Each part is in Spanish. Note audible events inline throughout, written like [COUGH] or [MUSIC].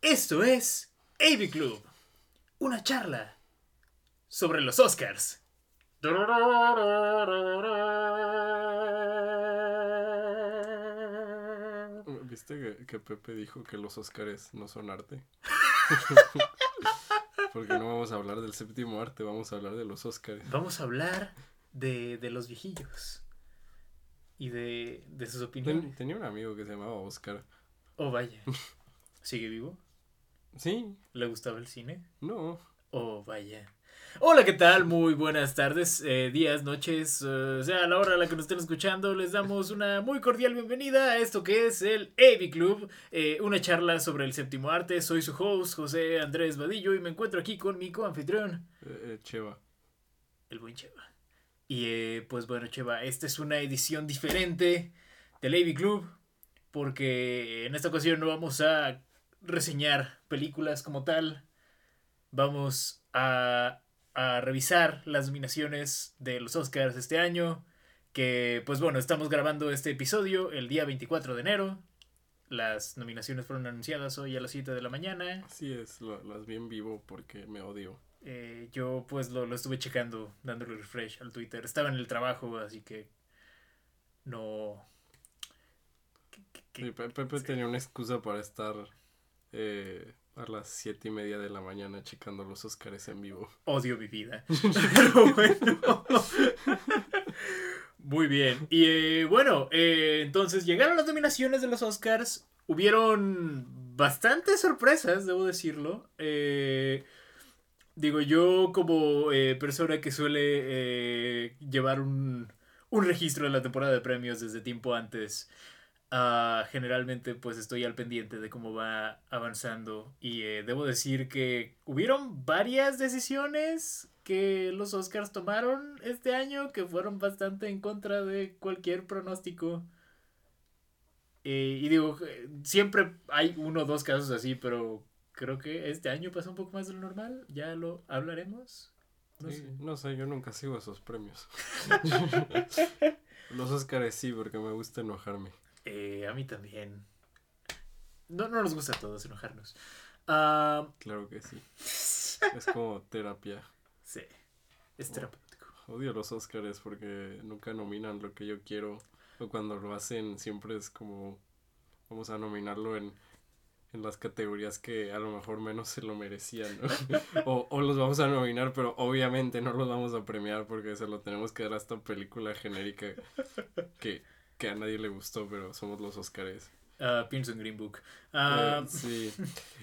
Esto es AV Club, una charla sobre los Oscars. ¿Viste que, Pepe dijo que los Oscars no son arte? Porque no vamos a hablar del séptimo arte, vamos a hablar de los Oscars. Vamos a hablar de, los viejillos y de, sus opiniones. tenía un amigo que se llamaba Oscar. Oh, vaya. [LAUGHS] ¿Sigue vivo? Sí. ¿Le gustaba el cine? No. Oh, vaya. Hola, ¿qué tal? Muy buenas tardes, eh, días, noches, eh, sea, a la hora a la que nos estén escuchando, les damos una muy cordial bienvenida a esto que es el AV Club, eh, una charla sobre el séptimo arte. Soy su host, José Andrés Vadillo, y me encuentro aquí con mi coanfitrión. Cheva. El buen Cheva. Y pues bueno, Cheva, esta es una edición diferente del AV Club, porque en esta ocasión no vamos a reseñar películas como tal. Vamos a a revisar las nominaciones de los Oscars este año. Que pues bueno, estamos grabando este episodio el día 24 de enero. Las nominaciones fueron anunciadas hoy a las 7 de la mañana. Así es, las vi en vivo porque me odio. Eh, yo pues lo, estuve checando, dándole refresh al Twitter. Estaba en el trabajo, así que no... Pepe tenía una excusa para estar eh, a las siete y media de la mañana checando los Oscars en vivo. Odio mi vida. [LAUGHS] Pero bueno. Muy bien. Y eh, bueno, eh, entonces llegaron las nominaciones de los Oscars. Hubieron bastantes sorpresas, debo decirlo. Eh, digo, yo como persona que suele llevar un, un registro de la temporada de premios desde tiempo antes. Ah, generalmente pues estoy al pendiente de cómo va avanzando y eh, debo decir que hubieron varias decisiones que los Oscars tomaron este año que fueron bastante en contra de cualquier pronóstico. Eh, y digo, eh, siempre hay uno o dos casos así, pero creo que este año pasó un poco más de lo normal. Ya lo hablaremos. No, sé. no sé, yo nunca sigo esos premios. [LAUGHS] los Oscars sí, porque me gusta enojarme. Eh, a mí también. No, no nos gusta a todos enojarnos. Ah, claro que sí. [LAUGHS] es como terapia. Sí, es terapéutico. Odio los Oscars porque nunca nominan lo que yo quiero. O cuando lo hacen siempre es como vamos a nominarlo en, en las categorías que a lo mejor menos se lo merecían. [LAUGHS] o, o los vamos a nominar, pero obviamente no los vamos a premiar porque se lo tenemos que dar a esta película genérica que que a nadie le gustó, pero somos los Oscars. Uh, pienso en Green Book. Eh, uh, [LAUGHS] sí.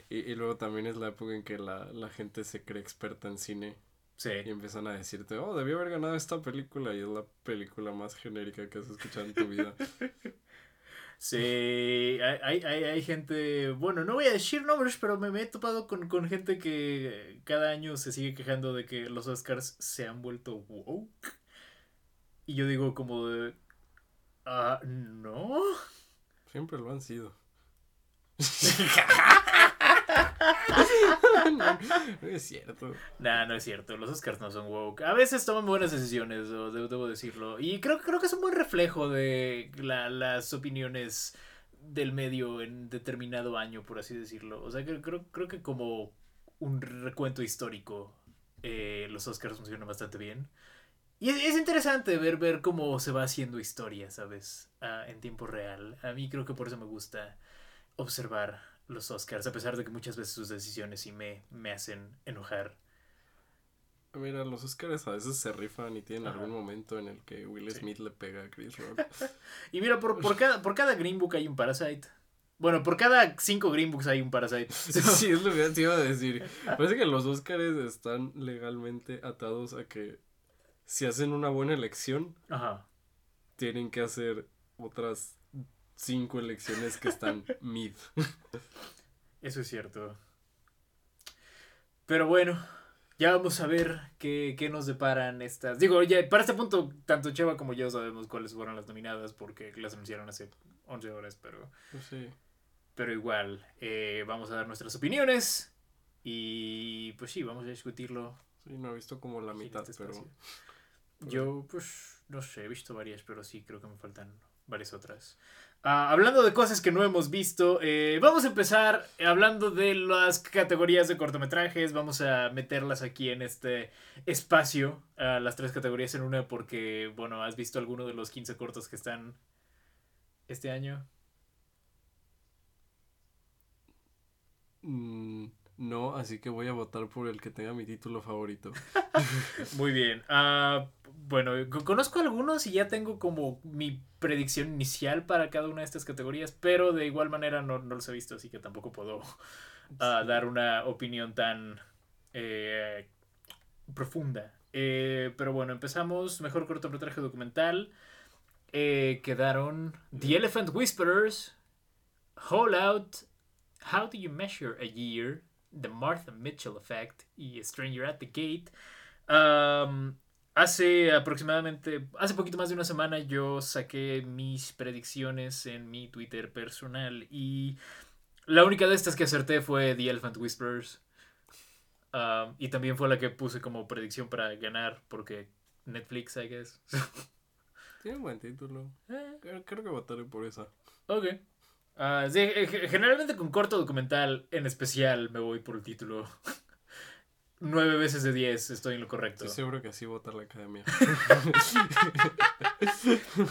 Y, y, luego también es la época en que la, la gente se cree experta en cine. Sí. Y empiezan a decirte, oh, debió haber ganado esta película y es la película más genérica que has escuchado en tu vida. [LAUGHS] Sí, hay, hay, hay, gente, bueno, no voy a decir nombres, pero me, me he topado con, con, gente que cada año se sigue quejando de que los Oscars se han vuelto woke. Y yo digo como de, Ah, no. Siempre lo han sido. [LAUGHS] no, es cierto. Nah, no es cierto. Los Oscars no son woke. A veces toman buenas decisiones, debo, decirlo. Y creo, creo que es un buen reflejo de las opiniones del medio en determinado año, por así decirlo. O sea, creo, creo que como un recuento histórico, eh, los Oscars funcionan bastante bien. Y es, interesante ver, ver cómo se va haciendo historia, ¿sabes? Ah, en tiempo real. A mí creo que por eso me gusta observar los Oscars, a pesar de que muchas veces sus decisiones sí me, me hacen enojar. Mira, los Oscars a veces se rifan y tienen algún momento en el que Will Smith le pega a Chris Rock. [LAUGHS] y mira, por, por, cada, por cada Green Book hay un Parasite. Bueno, por cada cinco Green Books hay un Parasite. [LAUGHS] Sí, es lo que te iba a decir. Parece que los Oscars están legalmente atados a que si hacen una buena elección, tienen que hacer otras cinco elecciones que están [LAUGHS] mid. Eso es cierto. Pero bueno, ya vamos a ver qué, nos deparan estas. Digo, ya para este punto, tanto Cheva como yo sabemos cuáles fueron las nominadas porque las anunciaron hace 11 horas, pero. Pues sí. Pero igual, eh, vamos a dar nuestras opiniones Y pues sí, vamos a discutirlo. Sí, no he visto como la mitad, este pero... Yo, pues, no sé, he visto varias, pero sí, creo que me faltan varias otras. Ah, hablando de cosas que no hemos visto, eh, vamos a empezar hablando de las categorías de cortometrajes. Vamos a meterlas aquí en este espacio, ah, las tres categorías en una, porque, bueno, has visto alguno de los 15 cortos que están este año. Mm, no, así que voy a votar por el que tenga mi título favorito. [LAUGHS] Muy bien. Ah, bueno, co- conozco algunos y ya tengo como mi predicción inicial para cada una de estas categorías, pero de igual manera no, no los he visto, así que tampoco puedo [LAUGHS] ah, dar una opinión tan eh, profunda. Eh, pero bueno, empezamos. Mejor cortometraje documental. Eh, quedaron The Elephant Whisperers, Hole Out, How Do You Measure a Year, The Martha Mitchell Effect y Stranger at the Gate. Um, hace aproximadamente, hace poquito más de una semana yo saqué mis predicciones en mi Twitter personal y la única de estas que acerté fue The Elephant Whisperers. Um, y también fue la que puse como predicción para ganar porque Netflix, I guess. [LAUGHS] Tiene un buen título. Eh, Creo, creo que votaré por esa. Ok. Ah, sí, eh, ge- generalmente con corto documental en especial me voy por el título. [LAUGHS] Nueve veces de diez estoy en lo correcto. Estoy seguro que así vota la academia. [LAUGHS]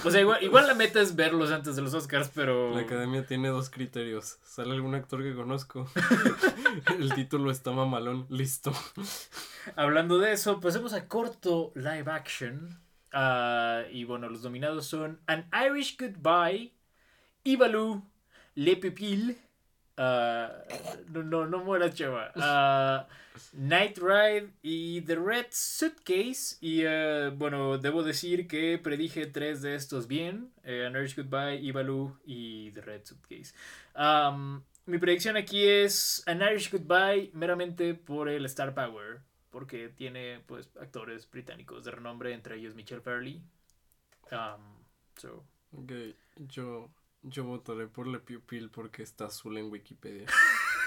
O sea, igual, igual la meta es verlos antes de los Oscars, pero... La academia tiene dos criterios. Sale algún actor que conozco. [LAUGHS] El título está mamalón. Listo. Hablando de eso, pasemos a corto live action. Ah, y bueno, los nominados son An Irish Goodbye, Ivalu, Le Pupil, ah, no, no, no mueras, chava. ah, Night Ride y The Red Suitcase. Y eh, bueno, debo decir que predije tres de estos bien: eh, An Irish Goodbye, Ivalu y The Red Suitcase. Mi predicción aquí es An Irish Goodbye meramente por el Star Power porque tiene pues actores británicos de renombre, entre ellos Michelle Fairley. Um, so, Ok, yo, yo votaré por Le Pupil porque está azul en Wikipedia.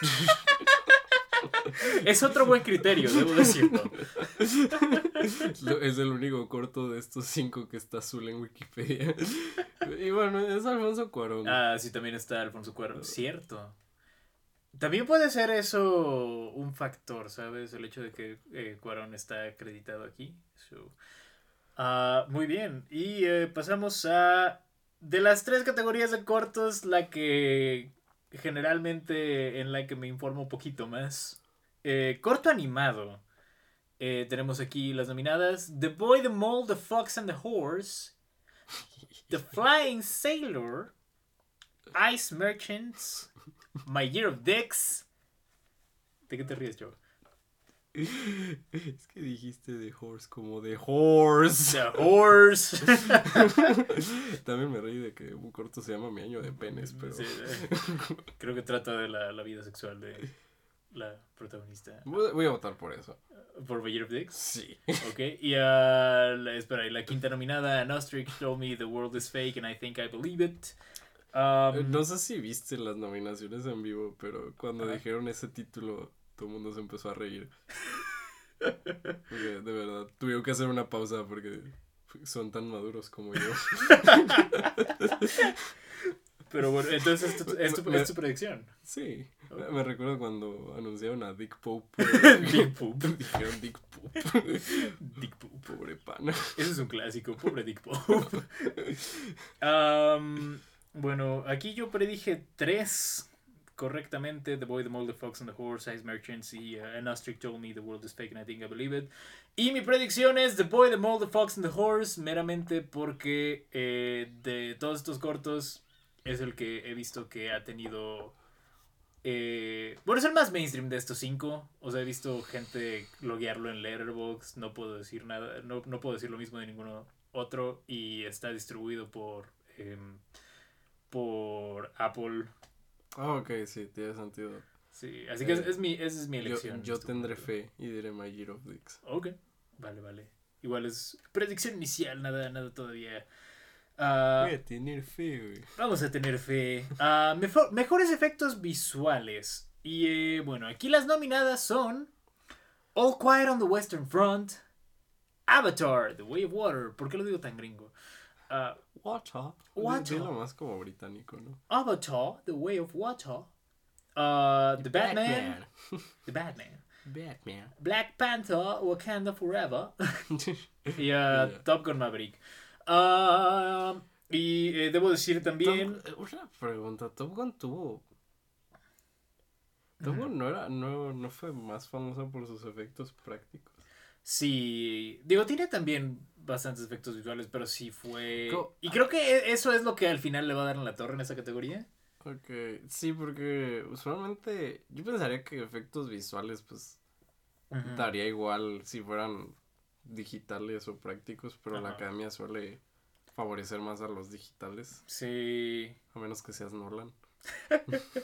[LAUGHS] es otro buen criterio, debo decirlo. [LAUGHS] Lo- Es el único corto de estos cinco que está azul en Wikipedia. Y bueno, es Alfonso Cuarón. Ah, sí, también está Alfonso Cuarón. Cierto. También puede ser eso un factor, ¿sabes? El hecho de que eh, Cuarón está acreditado aquí. So, ah, muy bien. Y eh, pasamos a... De las tres categorías de cortos, la que generalmente en la que me informo un poquito más. Eh, corto animado. Eh, tenemos aquí las nominadas. The Boy, the Mole, The Fox and the Horse. The [LAUGHS] Flying Sailor. Ice Merchants. My Year of Dicks. ¿De qué te ríes, Joe? Es que dijiste de horse como de horse. The Horse. [LAUGHS] También me reí de que un corto se llama Mi año de penes, pero... Sí, eh, creo que trata de la, la vida sexual de la protagonista. Voy voy a votar por eso. Por My Year of Dicks. Sí. Ok, y ah, la, espera, y la quinta nominada, An Ostrich Told Me the World is Fake and I Think I Believe It. Um, Eh, No sé si viste las nominaciones en vivo, pero cuando dijeron ese título, todo el mundo se empezó a reír. Porque, de verdad, tuvieron que hacer una pausa porque son tan maduros como yo. Pero bueno, entonces es tu, es tu- es tu predicción. Sí, me- me recuerdo cuando anunciaron a Dick Pope. Dick Pope. Dijeron Dick Pope. Dick Pope. Pobre pana. Ese es un clásico, pobre Dick Pope. [LAUGHS] Bueno, aquí yo predije tres correctamente: The Boy, the Mole, the Fox and the Horse, Ice Merchants y uh, An Ostrich Told Me the World is Fake and I Think I Believe It. Y mi predicción es The Boy, the Mole, the Fox and the Horse, meramente porque eh, de todos estos cortos es el que he visto que ha tenido. eh, bueno, es el más mainstream de estos cinco. O sea, he visto gente loguearlo en Letterboxd. No puedo decir nada. No, no puedo decir lo mismo de ninguno otro. Y está distribuido por. em, por Apple. Ah, ok, sí, tiene sentido. Sí, así que es, es mi, esa es mi elección. yo en tendré fe y diré My Year of Dicks. Ok, vale, vale. Igual es predicción inicial, nada, nada todavía. Ah, Voy a tener fe, güey. Vamos a tener fe. Ah, mejo- mejores efectos visuales. Y eh, bueno, aquí las nominadas son All Quiet on the Western Front, Avatar, The Way of Water. ¿Por qué lo digo tan gringo? Ah, Water. Water. Dilo más como británico, ¿no? Avatar, The Way of Water, ah, The Batman, [LAUGHS] The Batman, Batman. Black Panther, Wakanda Forever [LAUGHS] y ah, Ya. Top Gun Maverick. Ah, y eh, debo decir también... Top- eh, una pregunta, Top Gun tuvo... Top. Gun no era, no, no fue más famosa por sus efectos prácticos. Sí, digo, tiene también bastantes efectos visuales, pero sí fue... Co- Y creo que e- eso es lo que al final le va a dar en la torre en esa categoría. Ok, sí, porque usualmente yo pensaría que efectos visuales pues daría igual si fueran digitales o prácticos, pero la academia suele favorecer más a los digitales, Sí, a menos que seas Nolan. [LAUGHS]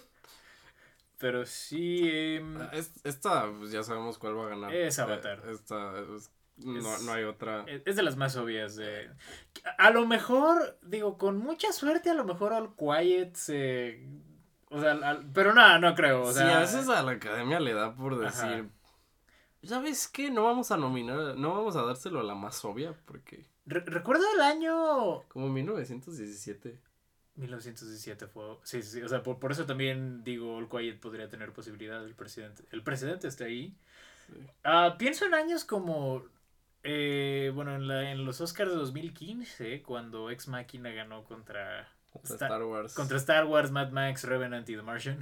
pero sí... es- esta pues, ya sabemos cuál va a ganar. Es Eh, Avatar. Esta es- no, Es- no hay otra. e- es de las más obvias. De... A lo mejor, digo, con mucha suerte, a lo mejor All Quiet se... O sea, al- pero no, no creo. O sí, sea, a veces a la academia le da por Ajá. decir, ¿sabes qué? No vamos a nominar, no vamos a dárselo a la más obvia, porque re- recuerdo el año... como 1917. 1917 fue. Sí, sí, sí. O sea, por, por eso también digo, All Quiet podría tener posibilidad. El presidente, el presidente está ahí. Sí. Ah, pienso en años como. Eh, bueno, en, la, en los Oscars de 2015, cuando Ex Machina ganó contra. Contra Sta- Star Wars. Contra Star Wars, Mad Max, Revenant y The Martian.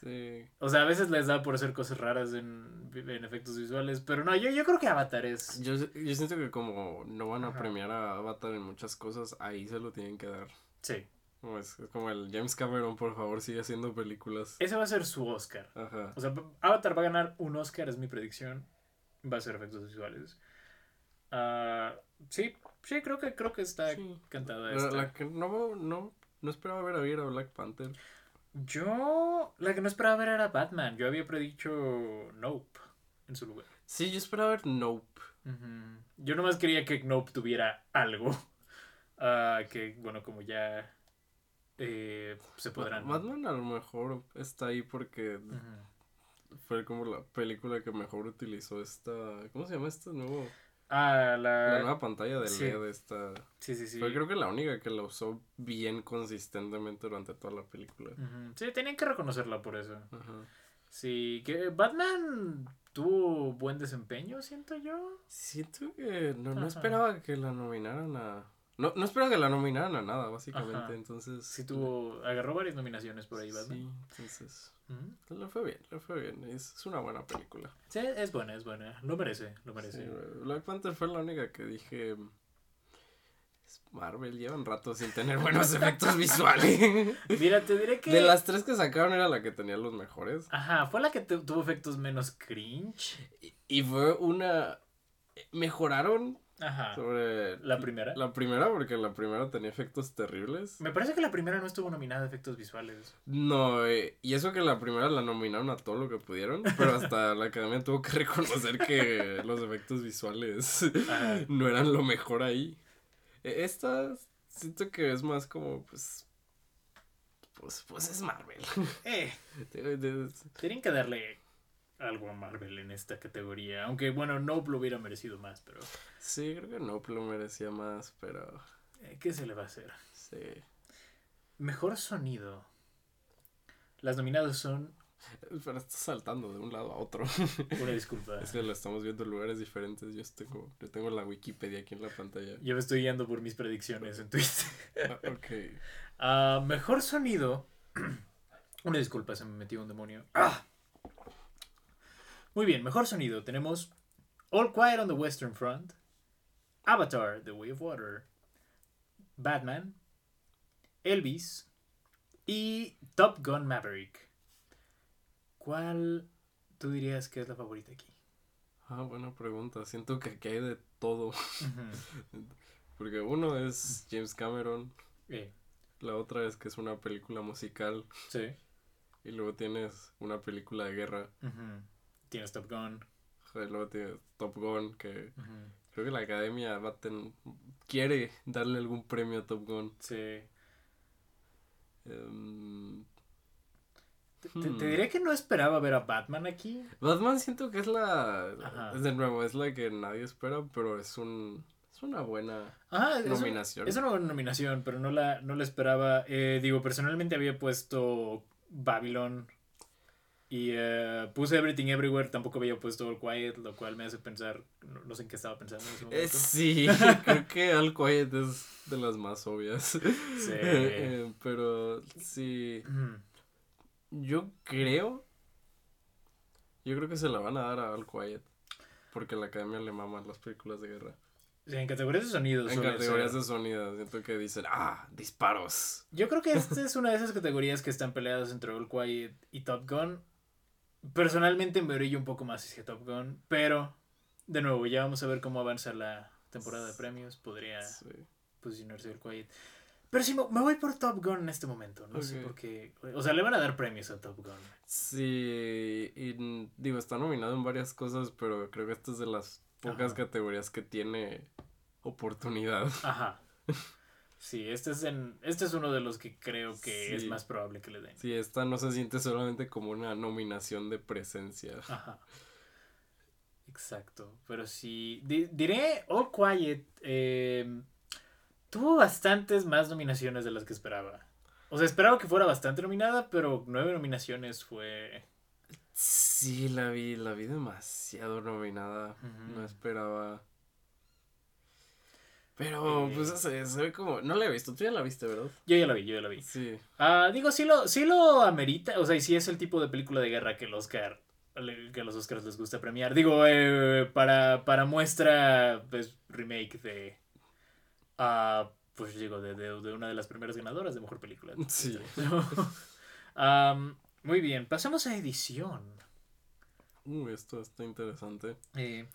Sí. O sea, a veces les da por hacer cosas raras en, en efectos visuales. Pero no, yo, yo creo que Avatar es. Yo, yo siento que como no van a Ajá. premiar a Avatar en muchas cosas, ahí se lo tienen que dar. Sí. Como es, es como el James Cameron, por favor, sigue haciendo películas. Ese va a ser su Oscar. Ajá. O sea, Avatar va a ganar un Oscar, es mi predicción. Va a ser efectos visuales. Ah, sí, sí, creo que creo que está Sí. cantada esta. la que no, no, no esperaba ver a ver a Black Panther. Yo, la que no esperaba ver era Batman. Yo había predicho Nope en su lugar. Sí, yo esperaba ver Nope. Yo nomás quería que Nope tuviera algo. [LAUGHS] Ah, que, bueno, como ya eh, se podrán. Batman a lo mejor está ahí porque fue como la película que mejor utilizó esta. ¿Cómo se llama esta nuevo? Ah, La la. nueva pantalla de sí. LED esta. Sí, sí, sí. Fue creo que la única que la usó bien consistentemente durante toda la película. Sí, tenían que reconocerla por eso. Sí, que Batman tuvo buen desempeño, siento yo. Siento que no, no esperaba que la nominaran a. No, no esperaba que la nominaran a nada, básicamente. Ajá. Entonces. Sí tuvo, agarró varias nominaciones por ahí, Batman. Sí, entonces. Le fue bien, le fue bien. Es, es una buena película. Sí, es buena, es buena. Lo merece, lo merece. Sí, Black Panther fue la única que dije. Es Marvel, llevan rato sin tener buenos [LAUGHS] efectos visuales. [LAUGHS] Mira, te diré que. De las tres que sacaron era la que tenía los mejores. Ajá, fue la que tu- tuvo efectos menos cringe. Y, y fue una. Mejoraron Ajá. sobre. La primera. La primera, porque la primera tenía efectos terribles. Me parece que la primera no estuvo nominada a efectos visuales. No, eh, y eso que la primera la nominaron a todo lo que pudieron, pero hasta la academia tuvo que reconocer que los efectos visuales Ajá. no eran lo mejor ahí. E- Esta siento que es más como, pues, pues, pues es Marvel. Eh, [LAUGHS] tenían que darle algo a Marvel en esta categoría. Aunque, bueno, Nope lo hubiera merecido más, pero. Sí, creo que no lo merecía más, pero eh, ¿Qué se le va a hacer? sí. Mejor sonido. Las nominadas son. Pero está saltando de un lado a otro. [LAUGHS] Una disculpa. Es que lo estamos viendo en lugares diferentes. Yo tengo, yo tengo la Wikipedia aquí en la pantalla. Yo me estoy guiando por mis predicciones en Twitter. Ah, ok. [LAUGHS] Ah, mejor sonido. [CLEARS THROAT] Una disculpa, se me metió un demonio. ¡Ah! Muy bien, mejor sonido. Tenemos All Quiet on the Western Front, Avatar, The Way of Water, Batman, Elvis y Top Gun Maverick. ¿Cuál tú dirías que es la favorita aquí? Ah, buena pregunta. Siento que aquí hay de todo. [LAUGHS] Porque uno es James Cameron, Eh, la otra es que es una película musical sí. y luego tienes una película de guerra. Tienes Top Gun. Y luego tienes Top Gun, que creo que la academia va a ten- quiere darle algún premio a Top Gun. Sí. Em, Te, te Hmm. diré que no esperaba ver a Batman aquí. Batman siento que es la. Ajá. De nuevo, es la que nadie espera, pero es un. Es una buena Ajá, es, nominación. es una buena nominación, pero no la, no la esperaba. Eh, digo, personalmente había puesto Babylon y eh, puse Everything Everywhere, tampoco había puesto All Quiet, lo cual me hace pensar, no, sé en qué estaba pensando en ese Eh, sí, [LAUGHS] creo que All Quiet es de las más obvias. Sí. [LAUGHS] Eh, pero sí. Yo creo. Yo creo que se la van a dar a All Quiet. Porque la academia le maman las películas de guerra. Sí, en categorías de sonido. En categorías ser. de sonido, siento que dicen, ah, disparos. Yo creo que esta es una de esas categorías que están peleadas entre All Quiet y Top Gun. Personalmente me brillo un poco más hacia Top Gun, pero de nuevo, ya vamos a ver cómo avanza la temporada de premios. Podría Sí. posicionarse All Quiet. Pero sí, me voy por Top Gun en este momento. No sé por qué. O sea, le van a dar premios a Top Gun. Sí, y digo, está nominado en varias cosas, pero creo que esta es de las pocas Ajá. categorías que tiene oportunidad. Ajá. [LAUGHS] Sí, este es, en, este es uno de los que creo que es más probable que le den. Sí, esta no se siente solamente como una nominación de presencia. Ajá. Exacto. Pero sí. di- diré All Quiet. eh, tuvo bastantes más nominaciones de las que esperaba. O sea, esperaba que fuera bastante nominada, pero nueve nominaciones fue. Sí, la vi, la vi demasiado nominada. No esperaba. Pero, Eh. pues, se, se ve como. No la he visto, tú ya la viste, ¿verdad? Yo ya la vi, yo ya la vi. Sí. Ah, digo, sí lo, sí lo amerita. O sea, y sí es el tipo de película de guerra que el Oscar. Que a los Oscars les gusta premiar. Digo, eh, para, para muestra, pues, remake de. ah, pues digo, de, de, de una de las primeras ganadoras de mejor película. [LAUGHS] Sí. [LAUGHS] Muy bien, pasamos a edición. Uy, esto está interesante. Eh,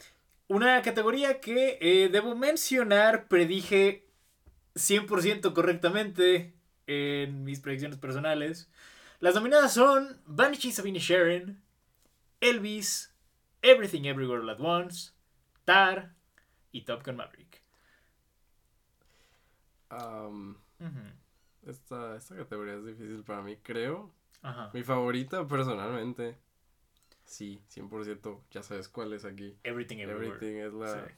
una categoría que eh, debo mencionar, predije 100% correctamente en mis predicciones personales. Las nominadas son Banshees of Inisherin, Elvis, Everything Everywhere All at Once, Tar y Top Gun Maverick. Esta, esta categoría es difícil para mí, creo. Ajá. Mi favorita personalmente. Sí, 100%. Ya sabes cuál es aquí. Everything Everywhere. Everything es la. Sí.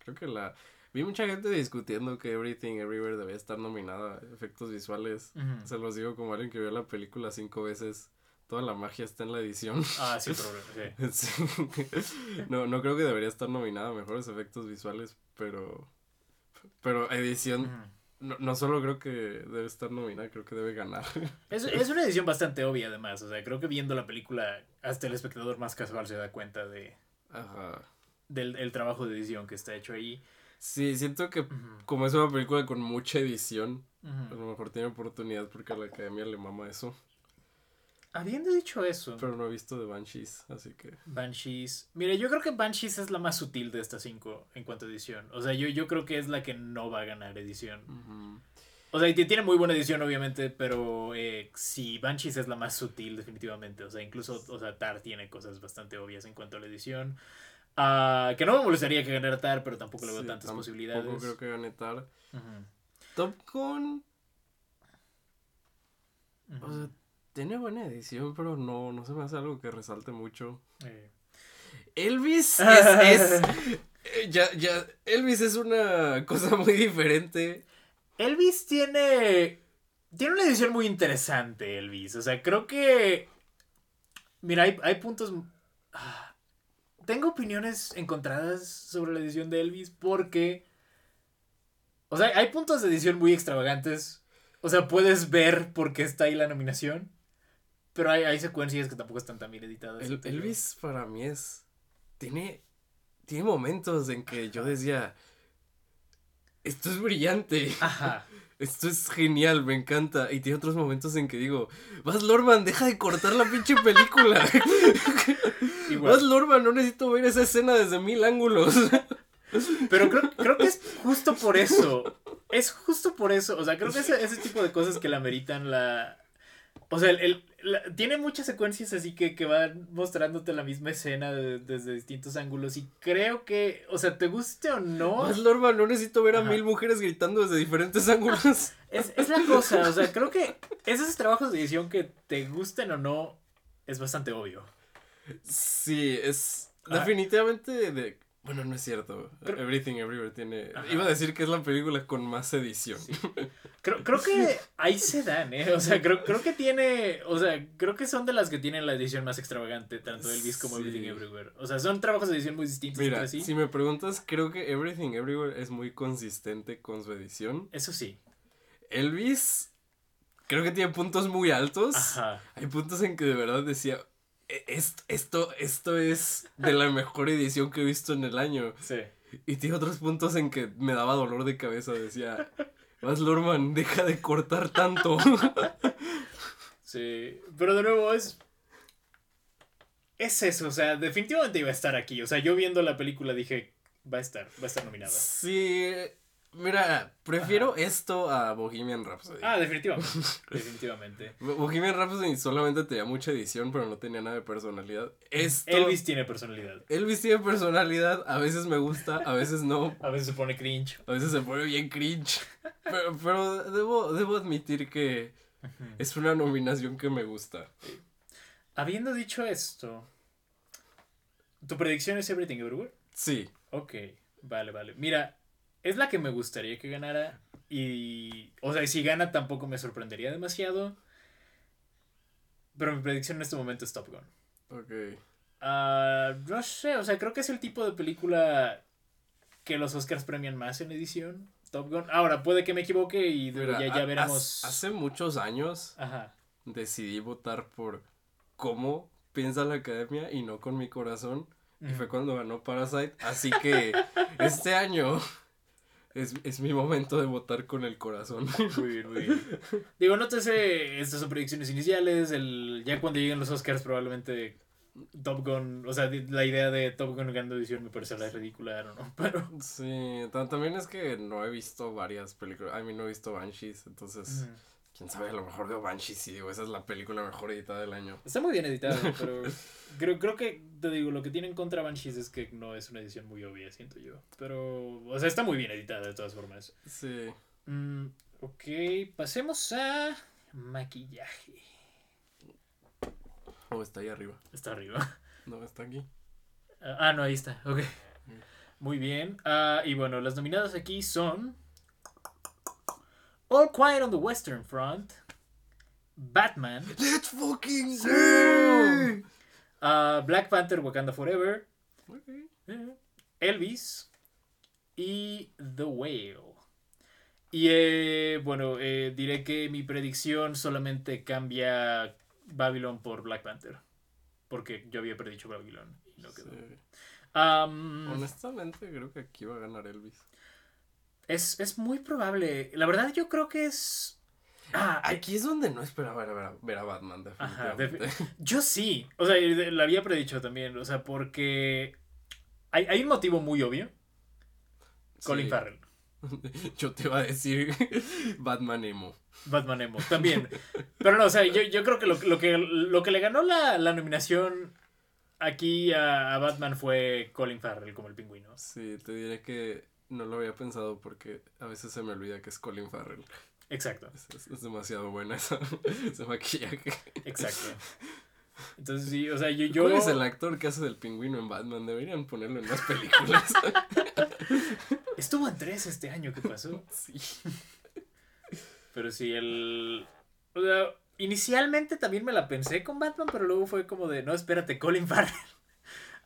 Creo que la. Vi mucha gente discutiendo que Everything Everywhere debía estar nominada a efectos visuales. Se los digo como alguien que vio la película cinco veces. Toda la magia está en la edición. Ah, [LAUGHS] problema. sí. Sí. [LAUGHS] No, no creo que debería estar nominada a mejores efectos visuales, pero. Pero edición. No, no solo creo que debe estar nominada, creo que debe ganar. [LAUGHS] Es, es una edición bastante obvia, además. O sea, creo que viendo la película, hasta el espectador más casual se da cuenta de, Ajá. del el trabajo de edición que está hecho ahí. Sí, siento que como es una película con mucha edición, a ujú. lo mejor tiene oportunidad porque a la academia le mama eso. Habiendo dicho eso, Pero no he visto de Banshees, así que. Banshees. Mire, yo creo que Banshees es la más sutil de estas cinco en cuanto a edición. O sea, yo, yo creo que es la que no va a ganar edición. O sea, y tiene muy buena edición, obviamente, pero eh, sí, Banshees es la más sutil, definitivamente. O sea, incluso, o sea, Tar tiene cosas bastante obvias en cuanto a la edición. Ah, que no me molestaría que ganara Tar, pero tampoco le veo Sí, tantas tampoco posibilidades. creo que gane Tar. Top Gun, o sea, tiene buena edición, pero no, no se me hace algo que resalte mucho. Eh, Elvis [LAUGHS] es, es- eh, ya, ya, Elvis es una [LAUGHS] cosa muy diferente. Elvis tiene. Tiene una edición muy interesante, Elvis. O sea, creo que. Mira, hay, hay puntos. ah, Tengo opiniones encontradas sobre la edición de Elvis porque. O sea, hay puntos de edición muy extravagantes. O sea, puedes ver por qué está ahí la nominación. Pero hay, hay secuencias que tampoco están tan bien editadas. El-. Elvis para mí es. Tiene. Tiene momentos en que yo decía. Esto es brillante. Ajá. [LAUGHS] Esto es genial, me encanta. Y tiene otros momentos en que digo, Vas Lorman, deja de cortar la pinche película. [LAUGHS] Vas. Lorman, no necesito ver esa escena desde mil ángulos. [LAUGHS] Pero creo, creo que es justo por eso. Es justo por eso. O sea, creo que ese, ese tipo de cosas que la meritan la. O sea, el, el- la- tiene muchas secuencias así que, que van mostrándote la misma escena de- desde distintos ángulos. Y creo que, o sea, te guste o no, Vas Lorman, no necesito ver a mil mujeres gritando desde diferentes ángulos. [LAUGHS] es, es la cosa. O sea, creo que esos trabajos de edición que te gusten o no, es bastante obvio. Sí, es Ah. definitivamente de... Bueno, no es cierto. Pero- Everything Everywhere tiene... Ajá. Iba a decir que es la película con más edición. [LAUGHS] Creo, creo que ahí se dan, ¿eh? O sea, creo, creo que tiene. O sea, creo que son de las que tienen la edición más extravagante, tanto Elvis como Sí. Everything Everywhere. O sea, son trabajos de edición muy distintos Mira, entre sí. si me preguntas, creo que Everything Everywhere es muy consistente con su edición. Eso sí. Elvis, creo que tiene puntos muy altos. Ajá. Hay puntos en que de verdad decía, "E- esto, esto, esto es de la mejor edición que he visto en el año. Sí. Y tiene otros puntos en que me daba dolor de cabeza. Decía, Baz Luhrmann, deja de cortar tanto. [LAUGHS] Sí. Pero de nuevo es. Es eso, o sea, definitivamente iba a estar aquí. O sea, yo viendo la película dije, va a estar, va a estar nominada. sí, mira, prefiero esto a Bohemian Rhapsody. Ah, [LAUGHS] definitivamente. definitivamente. Bohemian Rhapsody solamente tenía mucha edición, pero no tenía nada de personalidad. Esto, Elvis tiene personalidad. Elvis tiene personalidad, a veces me gusta, a veces no, [LAUGHS] A veces se pone cringe. a veces se pone bien cringe. [LAUGHS] Pero, pero debo, debo admitir que es una nominación que me gusta. Habiendo dicho esto, ¿tu predicción es Everything Everywhere? Sí, Ok, vale, vale. Mira, es la que me gustaría que ganara. Y. O sea, si gana tampoco me sorprendería demasiado. Pero mi predicción en este momento es Top Gun. ok. Ah, no sé, o sea, creo que es el tipo de película que los Oscars premian más en edición. Top Gun. Ahora, puede que me equivoque y Mira, ya, ha- ya veremos. ha- Hace muchos años Ajá. decidí votar por cómo piensa la academia y no con mi corazón. Y fue cuando ganó Parasite. Así que [LAUGHS] este año es, es mi momento de votar con el corazón. Muy bien, muy bien. [LAUGHS] Digo, no te sé, estas son predicciones iniciales. El, ya cuando lleguen los Oscars, probablemente Top Gun, o sea, la idea de Top Gun ganando edición me parecerá ridícula, ¿no? no, [LAUGHS] Pero. Sí, ta- también es que no he visto varias películas. A mí no he visto Banshees, entonces, quién sabe, a lo mejor veo Banshees y digo, esa es la película mejor editada del año. Está muy bien editado, [LAUGHS] pero creo, creo que, te digo, lo que tienen contra Banshees es que no es una edición muy obvia, siento yo. Pero, o sea, está muy bien editada de todas formas. Sí. Mm, ok, pasemos a maquillaje. Oh, está ahí arriba. Está arriba. No, está aquí. Ah, no, ahí está. Ok. Muy bien. Ah, y bueno, las nominadas aquí son All Quiet on the Western Front, Batman, ¡Let's fucking go! ah, Black Panther Wakanda Forever, Elvis y The Whale. Y eh, bueno, eh, diré que mi predicción solamente cambia Babylon por Black Panther. Porque yo había predicho Babylon y no quedó. Sí. Am, Honestamente, creo que aquí va a ganar Elvis. Es, es muy probable. La verdad, yo creo que es. Ah, eh, Aquí es donde no esperaba ver a, ver a Batman, Ajá, definitivamente. [LAUGHS] yo sí. O sea, lo había predicho también. O sea, porque. Hay, hay un motivo muy obvio. Colin. Farrell. [LAUGHS] Yo te iba a decir [LAUGHS] Batman emo. Batman Emo. También. Pero no, o sea, yo, yo creo que lo, lo que lo que le ganó la, la nominación aquí a, a Batman fue Colin Farrell como el pingüino. Sí, te diré que no lo había pensado porque a veces se me olvida que es Colin Farrell. Exacto, Es, es- es demasiado buena esa, [LAUGHS] ese maquillaje. exacto. [LAUGHS] Entonces sí, o sea, yo... yo... ¿Cuál es el actor que hace del pingüino en Batman? Deberían ponerlo en más películas. [LAUGHS] Estuvo en tres este año, ¿qué pasó? sí. Pero sí, el. O sea, inicialmente también me la pensé con Batman, pero luego fue como de, no, espérate, Colin Farrell.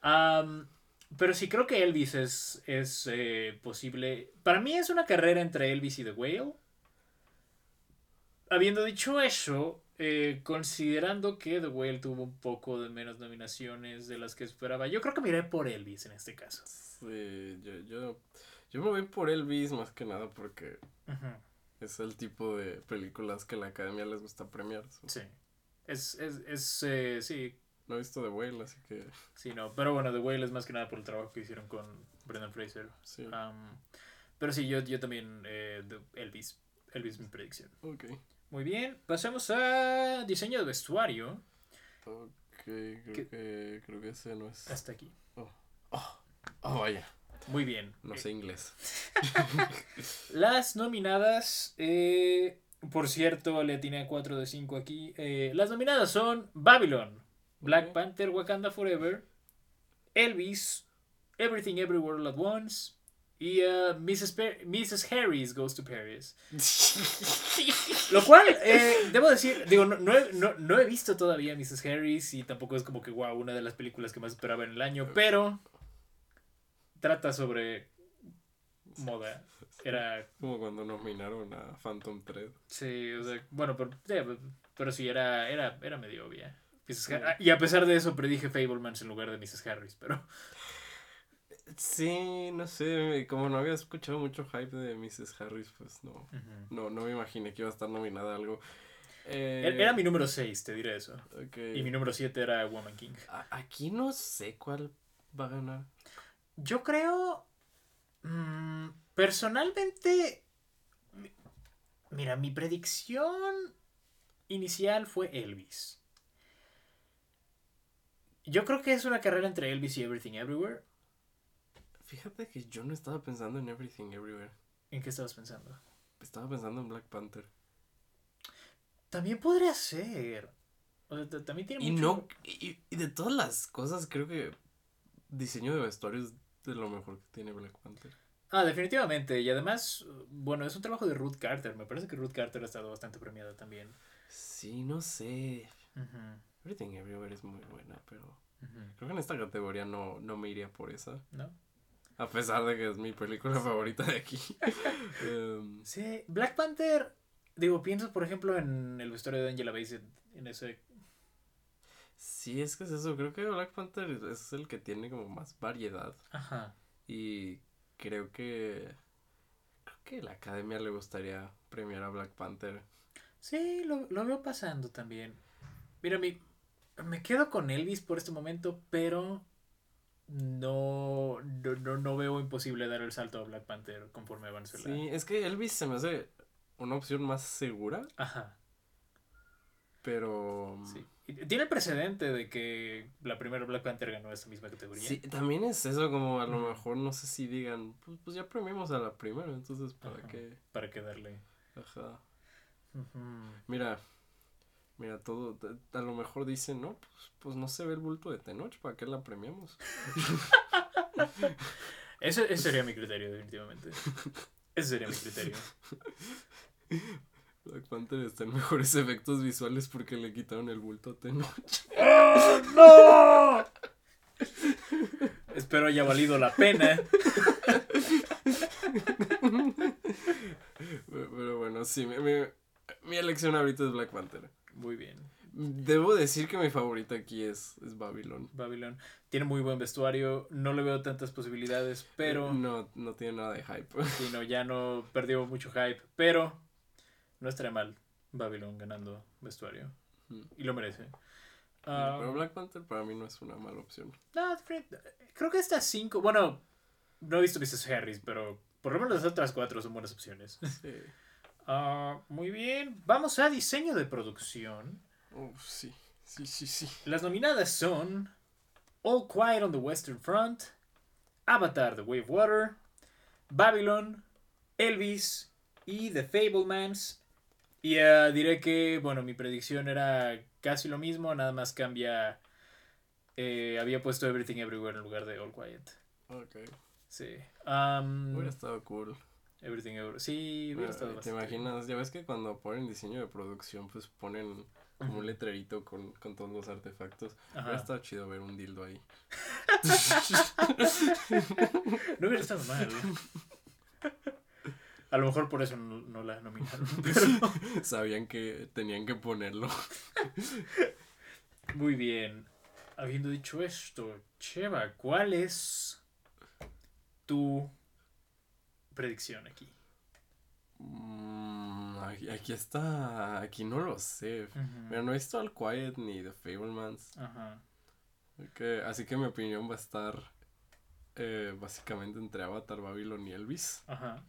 Am, pero sí creo que Elvis es, es eh, posible. Para mí es una carrera entre Elvis y The Whale. Habiendo dicho eso, eh, considerando que The Whale tuvo un poco de menos nominaciones de las que esperaba, yo creo que miré por Elvis en este caso. Sí, yo, yo, yo me voy por Elvis más que nada porque es el tipo de películas que la academia les gusta premiar. Sí. Es, es, es eh, sí, No he visto The Whale, así que Sí, no, pero bueno, The Whale es más que nada por el trabajo que hicieron con Brendan Fraser. sí. Am, pero sí, yo, yo también, eh, Elvis. Elvis mi predicción. Ok. Muy bien, pasemos a diseño de vestuario. Ok, creo ¿Qué? que, creo que ese no es. Hasta aquí. Oh, vaya, Muy bien. no Eh, sé inglés. [LAUGHS] Las nominadas, eh, por cierto, le a 4 de 5 aquí. eh, las nominadas son Babylon, Black. Panther, Wakanda Forever, Elvis, Everything Everywhere All at Once y uh, Mrs. Per- Mrs. Harris Goes to Paris. [LAUGHS] Lo cual, eh, debo decir, digo, no, no he, no- no he visto todavía Mrs. Harris y tampoco es como que, wow, una de las películas que más esperaba en el año, pero trata sobre moda. Era Como cuando nominaron a Phantom Thread. Sí, o sea, bueno, pero, sí, pero sí, era, era, era medio obvia. Mrs. Har- Y a pesar de eso, predije Fablemans en lugar de Mrs. Harris, pero... Sí, no sé, como no había escuchado mucho hype de Mrs. Harris, pues no, no, no me imaginé que iba a estar nominada a algo. Eh, Era era mi número 6, te diré eso. Y mi número 7 era Woman King. A- Aquí no sé cuál va a ganar. Yo creo... mm, personalmente... mi- Mira, mi predicción inicial fue Elvis. Yo creo que es una carrera entre Elvis y Everything Everywhere. Fíjate que yo no estaba pensando en Everything Everywhere. ¿En qué estabas pensando? Estaba pensando en Black Panther. También podría ser. O sea, también tiene Y mucho... no, y, y de todas las cosas, creo que diseño de vestuario es de lo mejor que tiene Black Panther. Ah, definitivamente. Y además, bueno, es un trabajo de Ruth Carter. Me parece que Ruth Carter ha estado bastante premiada también. Sí, no sé. Ujú, Everything Everywhere es muy buena, pero creo que en esta categoría no, no me iría por esa. ¿No? A pesar de que es mi película favorita de aquí. [LAUGHS] Em, Sí, Black Panther. Digo, pienso, por ejemplo, en el vestuario de Angela Bassett. En ese. sí, es que es eso. Creo que Black Panther es el que tiene como más variedad. Ajá. Y creo que. Creo que la academia le gustaría premiar a Black Panther. Sí, lo, lo veo pasando también. Mira, mi, me quedo con Elvis por este momento, pero no, no, no, veo imposible dar el salto a Black Panther conforme avance la- Sí, es que Elvis se me hace una opción más segura, Ajá. pero. Sí. Y Tiene el precedente de que la primera Black Panther ganó esta misma categoría. Sí, también es eso, como a lo mejor no sé si digan, pues, pues ya premiamos a la primera, entonces para Ajá. qué. Para que darle. Ajá. Mira, mira, todo, a lo mejor dicen, no, pues, pues no se ve el bulto de Tenoch, ¿para qué la premiamos? [LAUGHS] Ese, ese sería mi criterio, definitivamente. Ese sería mi criterio. [LAUGHS] Black Panther está en mejores efectos visuales porque le quitaron el bulto a Tenoch. ¡No! Espero haya valido la pena. [LAUGHS] Pero, pero bueno, sí, mi, mi- mi elección ahorita es Black Panther. Muy bien. Debo decir que mi favorita aquí es, es Babylon. Babylon. Tiene muy buen vestuario. No le veo tantas posibilidades, pero. No, no tiene nada de hype. [LAUGHS] Sí, no, ya no perdió mucho hype. Pero no estaría mal Babylon ganando vestuario. Mm. Y lo merece. Ah, Pero Black Panther para mí no es una mala opción. no, creo que estas cinco. Bueno, no he visto Mrs. Harris, pero por lo menos las otras cuatro son buenas opciones. Sí. [LAUGHS] Ah, muy bien. Vamos a diseño de producción. Uf, sí, sí, sí, sí. Las nominadas son All Quiet on the Western Front, Avatar The of Water, Babylon, Elvis y The Fablemans. Y eh, diré que, bueno, mi predicción era casi lo mismo, nada más cambia. eh, había puesto Everything Everywhere en lugar de All Quiet. Ok. Sí. Hubiera estado cool. Everything Everywhere. Sí, hubiera estado ¿Te bastante bien. imaginas? Ya ves que cuando ponen diseño de producción, pues ponen como un letrerito con, con todos los artefactos. Ajá. Hubiera estado chido ver un dildo ahí. [LAUGHS] No hubiera estado mal. A lo mejor por eso no, no la nominaron. [LAUGHS] Pero Sabían que tenían que ponerlo. [LAUGHS] muy bien. Habiendo dicho esto, Cheva, ¿cuál es tu predicción aquí? Mm, aquí, aquí está. Aquí no lo sé. Mira, no he visto All Quiet ni The Fablemans. Ajá. así que mi opinión va a estar eh, básicamente entre Avatar, Babylon y Elvis. Ajá.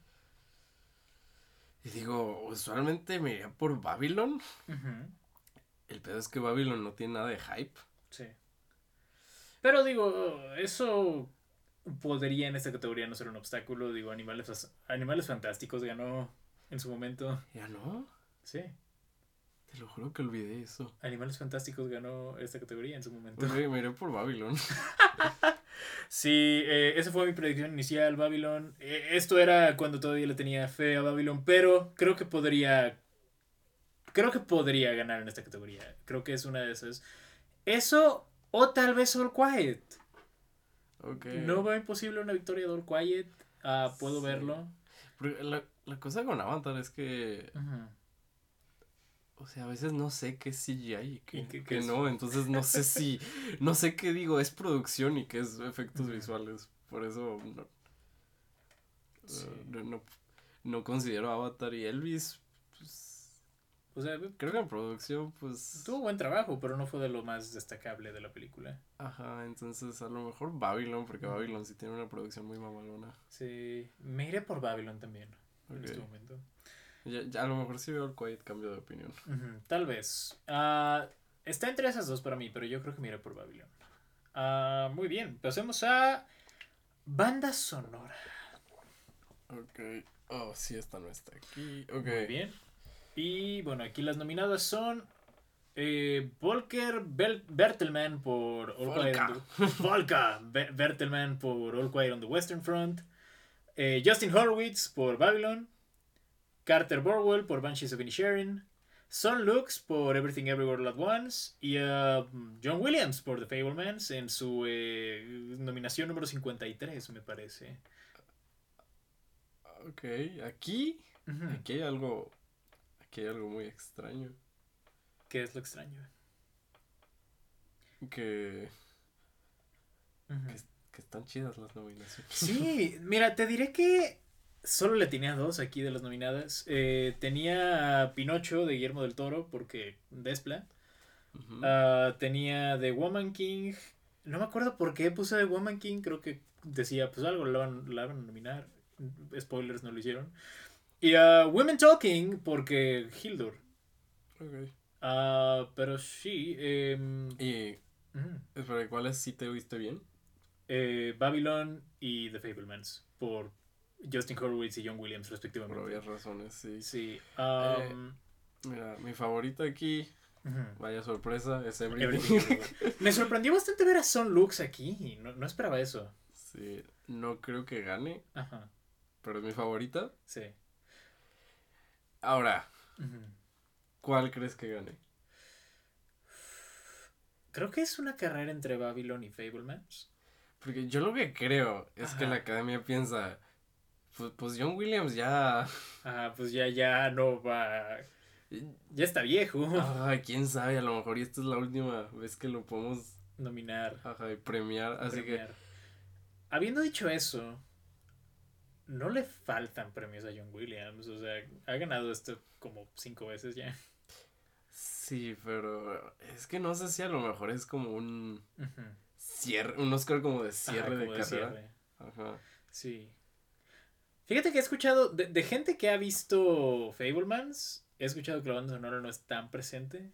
Y digo, usualmente me iría por Babylon. El pedo es que Babylon no tiene nada de hype. Sí. Pero digo, eso podría en esta categoría no ser un obstáculo. Digo, Animales, Animales Fantásticos ganó en su momento. Ya no. Sí. Te lo juro que olvidé eso. Animales Fantásticos ganó esta categoría en su momento. Me, me iré por Babylon. [LAUGHS] Sí, eh, esa fue mi predicción inicial, Babylon. Eh, esto era cuando todavía le tenía fe a Babylon, pero creo que podría. Creo que podría ganar en esta categoría. Creo que es una de esas. Eso, o tal vez All Quiet. No veo imposible una victoria de All Quiet. Ah, puedo Sí. verlo. Porque la, la cosa con Avatar es que, o sea, a veces no sé qué es CGI y qué, ¿Y qué- qué es? no. Entonces no sé si, [LAUGHS] no sé qué digo, es producción y qué es efectos visuales. Por eso no, Sí. eh, no, no, no considero Avatar y Elvis. Pues, O sea, creo que en producción, pues. tuvo buen trabajo, pero no fue de lo más destacable de la película. Ajá, entonces a lo mejor Babylon, porque Babylon sí tiene una producción muy mamalona. Sí, me iré por Babylon también en este momento. Ya, ya a lo mejor sí veo el Quiet cambio de opinión. Tal vez. Ah, está entre esas dos para mí, pero yo creo que me iré por Babylon. Ah, muy bien, pasemos a banda sonora. Ok. Oh, sí, esta no está aquí. Ok. Muy bien. Y bueno, aquí las nominadas son eh, Volker Bel- Bertelmann por All Quiet on the- Be- por All Quiet on the Western Front. eh, Justin Horwitz por Babylon. Carter Borwell por Banshees of Inisherin. Son Lux por Everything Everywhere All at Once. Y uh, John Williams por The Fablemans en su eh, nominación número 53, me parece. Ok, aquí. Aquí hay algo. Aquí hay algo muy extraño. ¿Qué es lo extraño? Que. Que están chidas las nominaciones. Sí, mira, te diré que solo le tenía dos aquí de las nominadas. Eh, tenía a Pinocho de Guillermo del Toro, porque Despla. Ah, tenía The Woman King. No me acuerdo por qué puse The Woman King. Creo que decía, pues algo la van, la van a nominar. Spoilers no lo hicieron. Y a Women Talking, porque Hildur. Ok. Ah, pero sí. em, Y. Espera, ¿cuáles sí te viste bien? Eh, Babylon y The Fablemans. Por Justin Horwitz y John Williams, Por respectivamente. obvias razones, sí. Sí. um, Mira, mi favorita aquí, vaya sorpresa, es Everything. [LAUGHS] Me sorprendió bastante ver a Son Lux aquí. No, no esperaba eso. sí, no creo que gane, Ajá. pero es mi favorita. Sí. Ahora. ¿cuál crees que gane? Creo que es una carrera entre Babylon y Fablemans. Porque yo lo que creo es que Ajá. la academia piensa, pues, pues John Williams ya, Ah, pues ya, ya no va. Ya está viejo. ay, quién sabe, a lo mejor y esta es la última vez que lo podemos Nominar. ajá, y premiar, así premiar. Habiendo dicho eso, no le faltan premios a John Williams. O sea, ha ganado esto como cinco veces ya. sí, pero es que no sé si a lo mejor es como un cierre, un Oscar como de Ajá, cierre de carrera. cierre. Ajá. Sí. Fíjate que he escuchado, de, de gente que ha visto Fablemans, he escuchado que la banda sonora no es tan presente.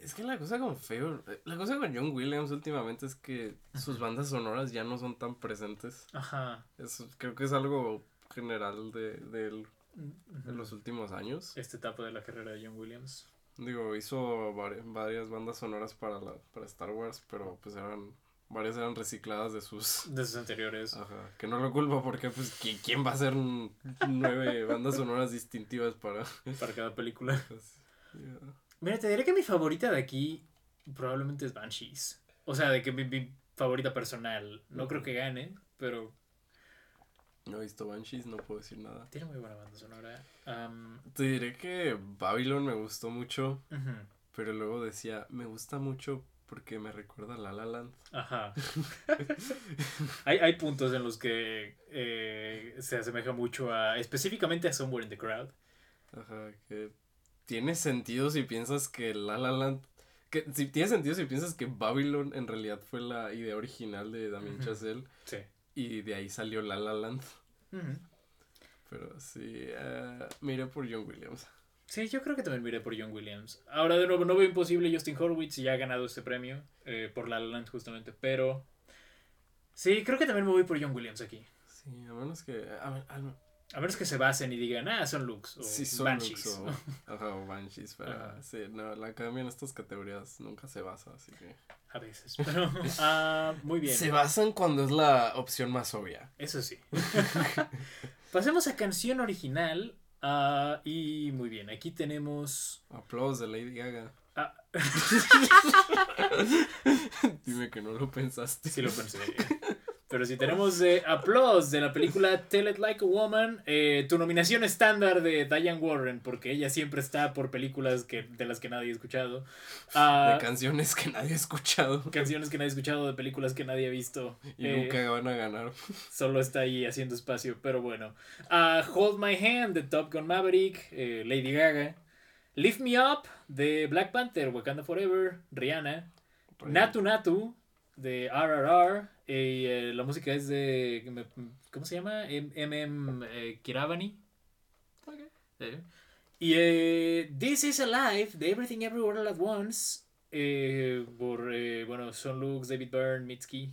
Es que la cosa con Fable, la cosa con John Williams últimamente es que sus bandas sonoras ya no son tan presentes. Ajá. Eso creo que es algo general de, de él Ujú. en los últimos años. Esta etapa de la carrera de John Williams. Digo, hizo vari- varias bandas sonoras para la, para Star Wars, pero pues eran varias eran recicladas de sus [LAUGHS] De sus anteriores. ajá, que no lo culpo porque pues ¿qui- quién va a hacer nueve bandas sonoras distintivas para Para cada película. [LAUGHS] pues, ya. Mira, te diré que mi favorita de aquí probablemente es Banshees. O sea, de que mi, mi favorita personal. No creo que gane, pero No he visto Banshees, no puedo decir nada. tiene muy buena banda sonora. Te diré que Babylon me gustó mucho, pero luego decía, me gusta mucho porque me recuerda a La La Land. Ajá. [LAUGHS] hay, hay puntos en los que eh, se asemeja mucho a. específicamente a Somewhere in the Crowd. Ajá, que tiene sentido si piensas que La La Land... Que, si tiene sentido si piensas que Babylon en realidad fue la idea original de Damien Ujú. Chazelle Sí. y de ahí salió La La Land. Pero sí, eh, miré por John Williams. Sí, yo creo que también miré por John Williams. Ahora, de nuevo, no veo imposible Justin Horwitz y ya ha ganado este premio eh, por La La Land, justamente. Pero. Sí, creo que también me voy por John Williams aquí. Sí, a menos que... A, a- A menos que se basen y digan, ah, son looks. O Sí, son banshees. o, [LAUGHS] ajá, o banshees, pero Ajá. sí, no, la academia en estas categorías nunca se basa, así que... A veces. Pero, [LAUGHS] ah, muy bien. Se basan cuando es la opción más obvia. Eso sí. [LAUGHS] Pasemos a canción original. ah, y muy bien, aquí tenemos. Aplausos de Lady Gaga. ah, Dime que no lo pensaste. sí lo pensé. Pero si tenemos eh, Applause de la película Tell It Like a Woman, eh, tu nominación estándar de Diane Warren, porque ella siempre está por películas que, de las que nadie ha escuchado. Ah, De canciones que nadie ha escuchado. canciones que nadie ha escuchado, de películas que nadie ha visto. Y Eh, nunca van a ganar. Solo está ahí haciendo espacio, pero bueno. Ah, Hold My Hand de Top Gun Maverick, eh, Lady Gaga. Lift Me Up de Black Panther, Wakanda Forever, Rihanna. Natu Natu de RRR. Y eh, la música es de. ¿Cómo se llama? MM eh, Kiravani. Ok. Eh. Y eh, This Is Alive de Everything Everywhere All At Once. eh, por, eh, bueno, Son Lux, David Byrne, Mitski.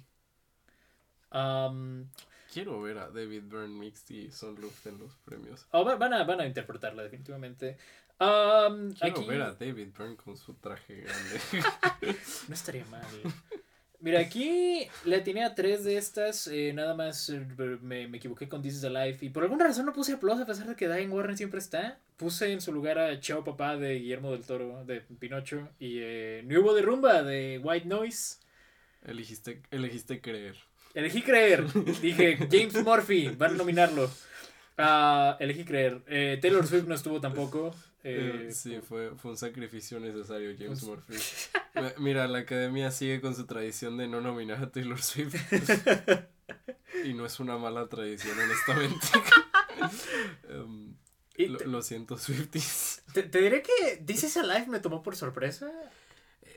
Um, Quiero ver a David Byrne Mixed y Son Luft en los premios. Oh, va- van, a, van a interpretarla definitivamente. Um, Quiero aquí- ver a David Byrne con su traje grande. [LAUGHS] No estaría mal. [LAUGHS] Mira, aquí le atiné a tres de estas. eh, nada más eh, me, me equivoqué con This is Alive. Y por alguna razón no puse Applause a pesar de que Diane Warren siempre está. Puse en su lugar a Chao Papá de Guillermo del Toro, de Pinocho. Y eh, Nuevo de Rumba de White Noise. elegiste, elegiste creer. Elegí creer. Dije, James Murphy, van a nominarlo. Ah, elegí creer. Eh, Taylor Swift no estuvo tampoco. [LAUGHS] eh, Eh, sí, fue, fue un sacrificio necesario, James Pues- Murphy. [LAUGHS] Mi- Mira, la academia sigue con su tradición de no nominar a Taylor Swift. [LAUGHS] y no es una mala tradición, honestamente. [LAUGHS] Y lo, siento, Swifties. te- te diré que This is Alive me tomó por sorpresa.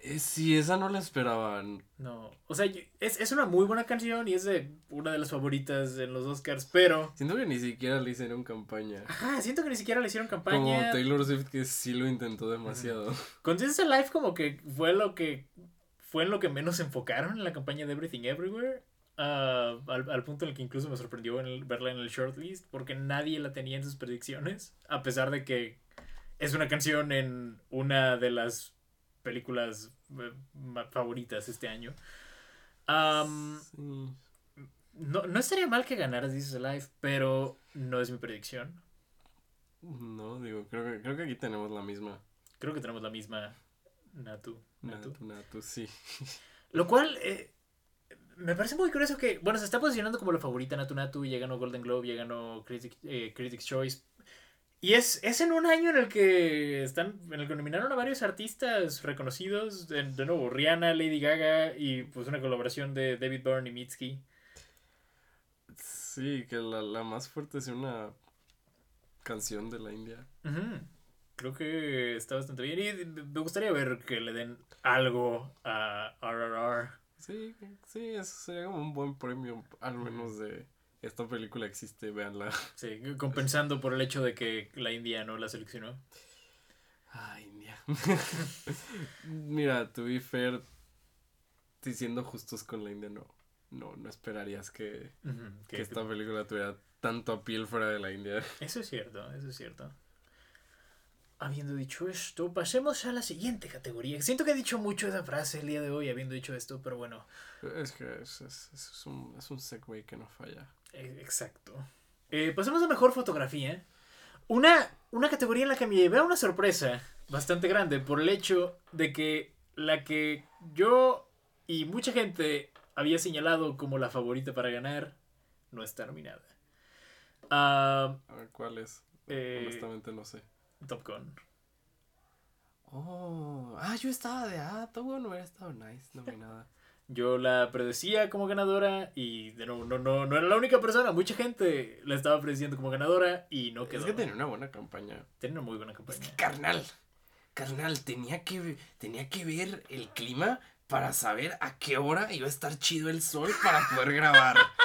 Eh, sí, esa no la esperaban. No, o sea, es, es una muy buena canción y es de una de las favoritas en los Oscars, pero... Siento que ni siquiera le hicieron campaña. Ajá, siento que ni siquiera le hicieron Como campaña. Taylor Swift que sí lo intentó demasiado. Con This is Alive como que fue lo que... Fue en lo que menos se enfocaron en la campaña de Everything Everywhere. ah, al, al punto en el que incluso me sorprendió en el- verla en el shortlist porque nadie la tenía en sus predicciones. A pesar de que es una canción en una de las películas eh, favoritas este año. Sí. No, no estaría mal que ganara This is Alive, pero no es mi predicción. No, digo, creo que, creo que aquí tenemos la misma. Creo que tenemos la misma Natu. Natu. Natu, Natu, sí. [LAUGHS] Lo cual eh, me parece muy curioso que, bueno, se está posicionando como la favorita Natu Natu, ya ganó Golden Globe, ya ganó Critic- eh, Critics Choice. Y es, es en un año en el que están, en el que nominaron a varios artistas reconocidos, de, de nuevo, Rihanna, Lady Gaga y pues una colaboración de David Byrne y Mitski. Sí, que la, la más fuerte es una canción de la India. Creo que está bastante bien. Y me gustaría ver que le den algo a RRR. Sí, sí, eso sería como un buen premio, al menos de esta película existe, véanla. Sí, compensando por el hecho de que la India no la seleccionó. Ah, India. [LAUGHS] Mira, to be fair, si siendo justos con la India, no, no, no esperarías que, Ujú, que que- esta película tuviera tanto appeal fuera de la India. Eso es cierto, eso es cierto. Habiendo dicho esto, pasemos a la siguiente categoría. Siento que he dicho mucho esa frase el día de hoy habiendo dicho esto, pero bueno, Es que es, es, es un, es un segue que no falla. eh, exacto. Eh, pasemos a mejor fotografía. Una, una categoría en la que me llevé a una sorpresa bastante grande por el hecho de que la que yo y mucha gente había señalado como la favorita para ganar no está nominada. Ah, A ver, ¿cuál es? Eh, Honestamente no sé. Top Gun. Oh, ah, yo estaba de, ah, todo bueno hubiera estado nice, nominada. [LAUGHS] Yo la predecía como ganadora y de nuevo, no, no, no era la única persona. Mucha gente la estaba prediciendo como ganadora y no quedó. Es que tenía una buena campaña. Tenía una muy buena campaña. Carnal, carnal, tenía que, tenía que ver el clima para saber a qué hora iba a estar chido el sol para poder grabar. [LAUGHS]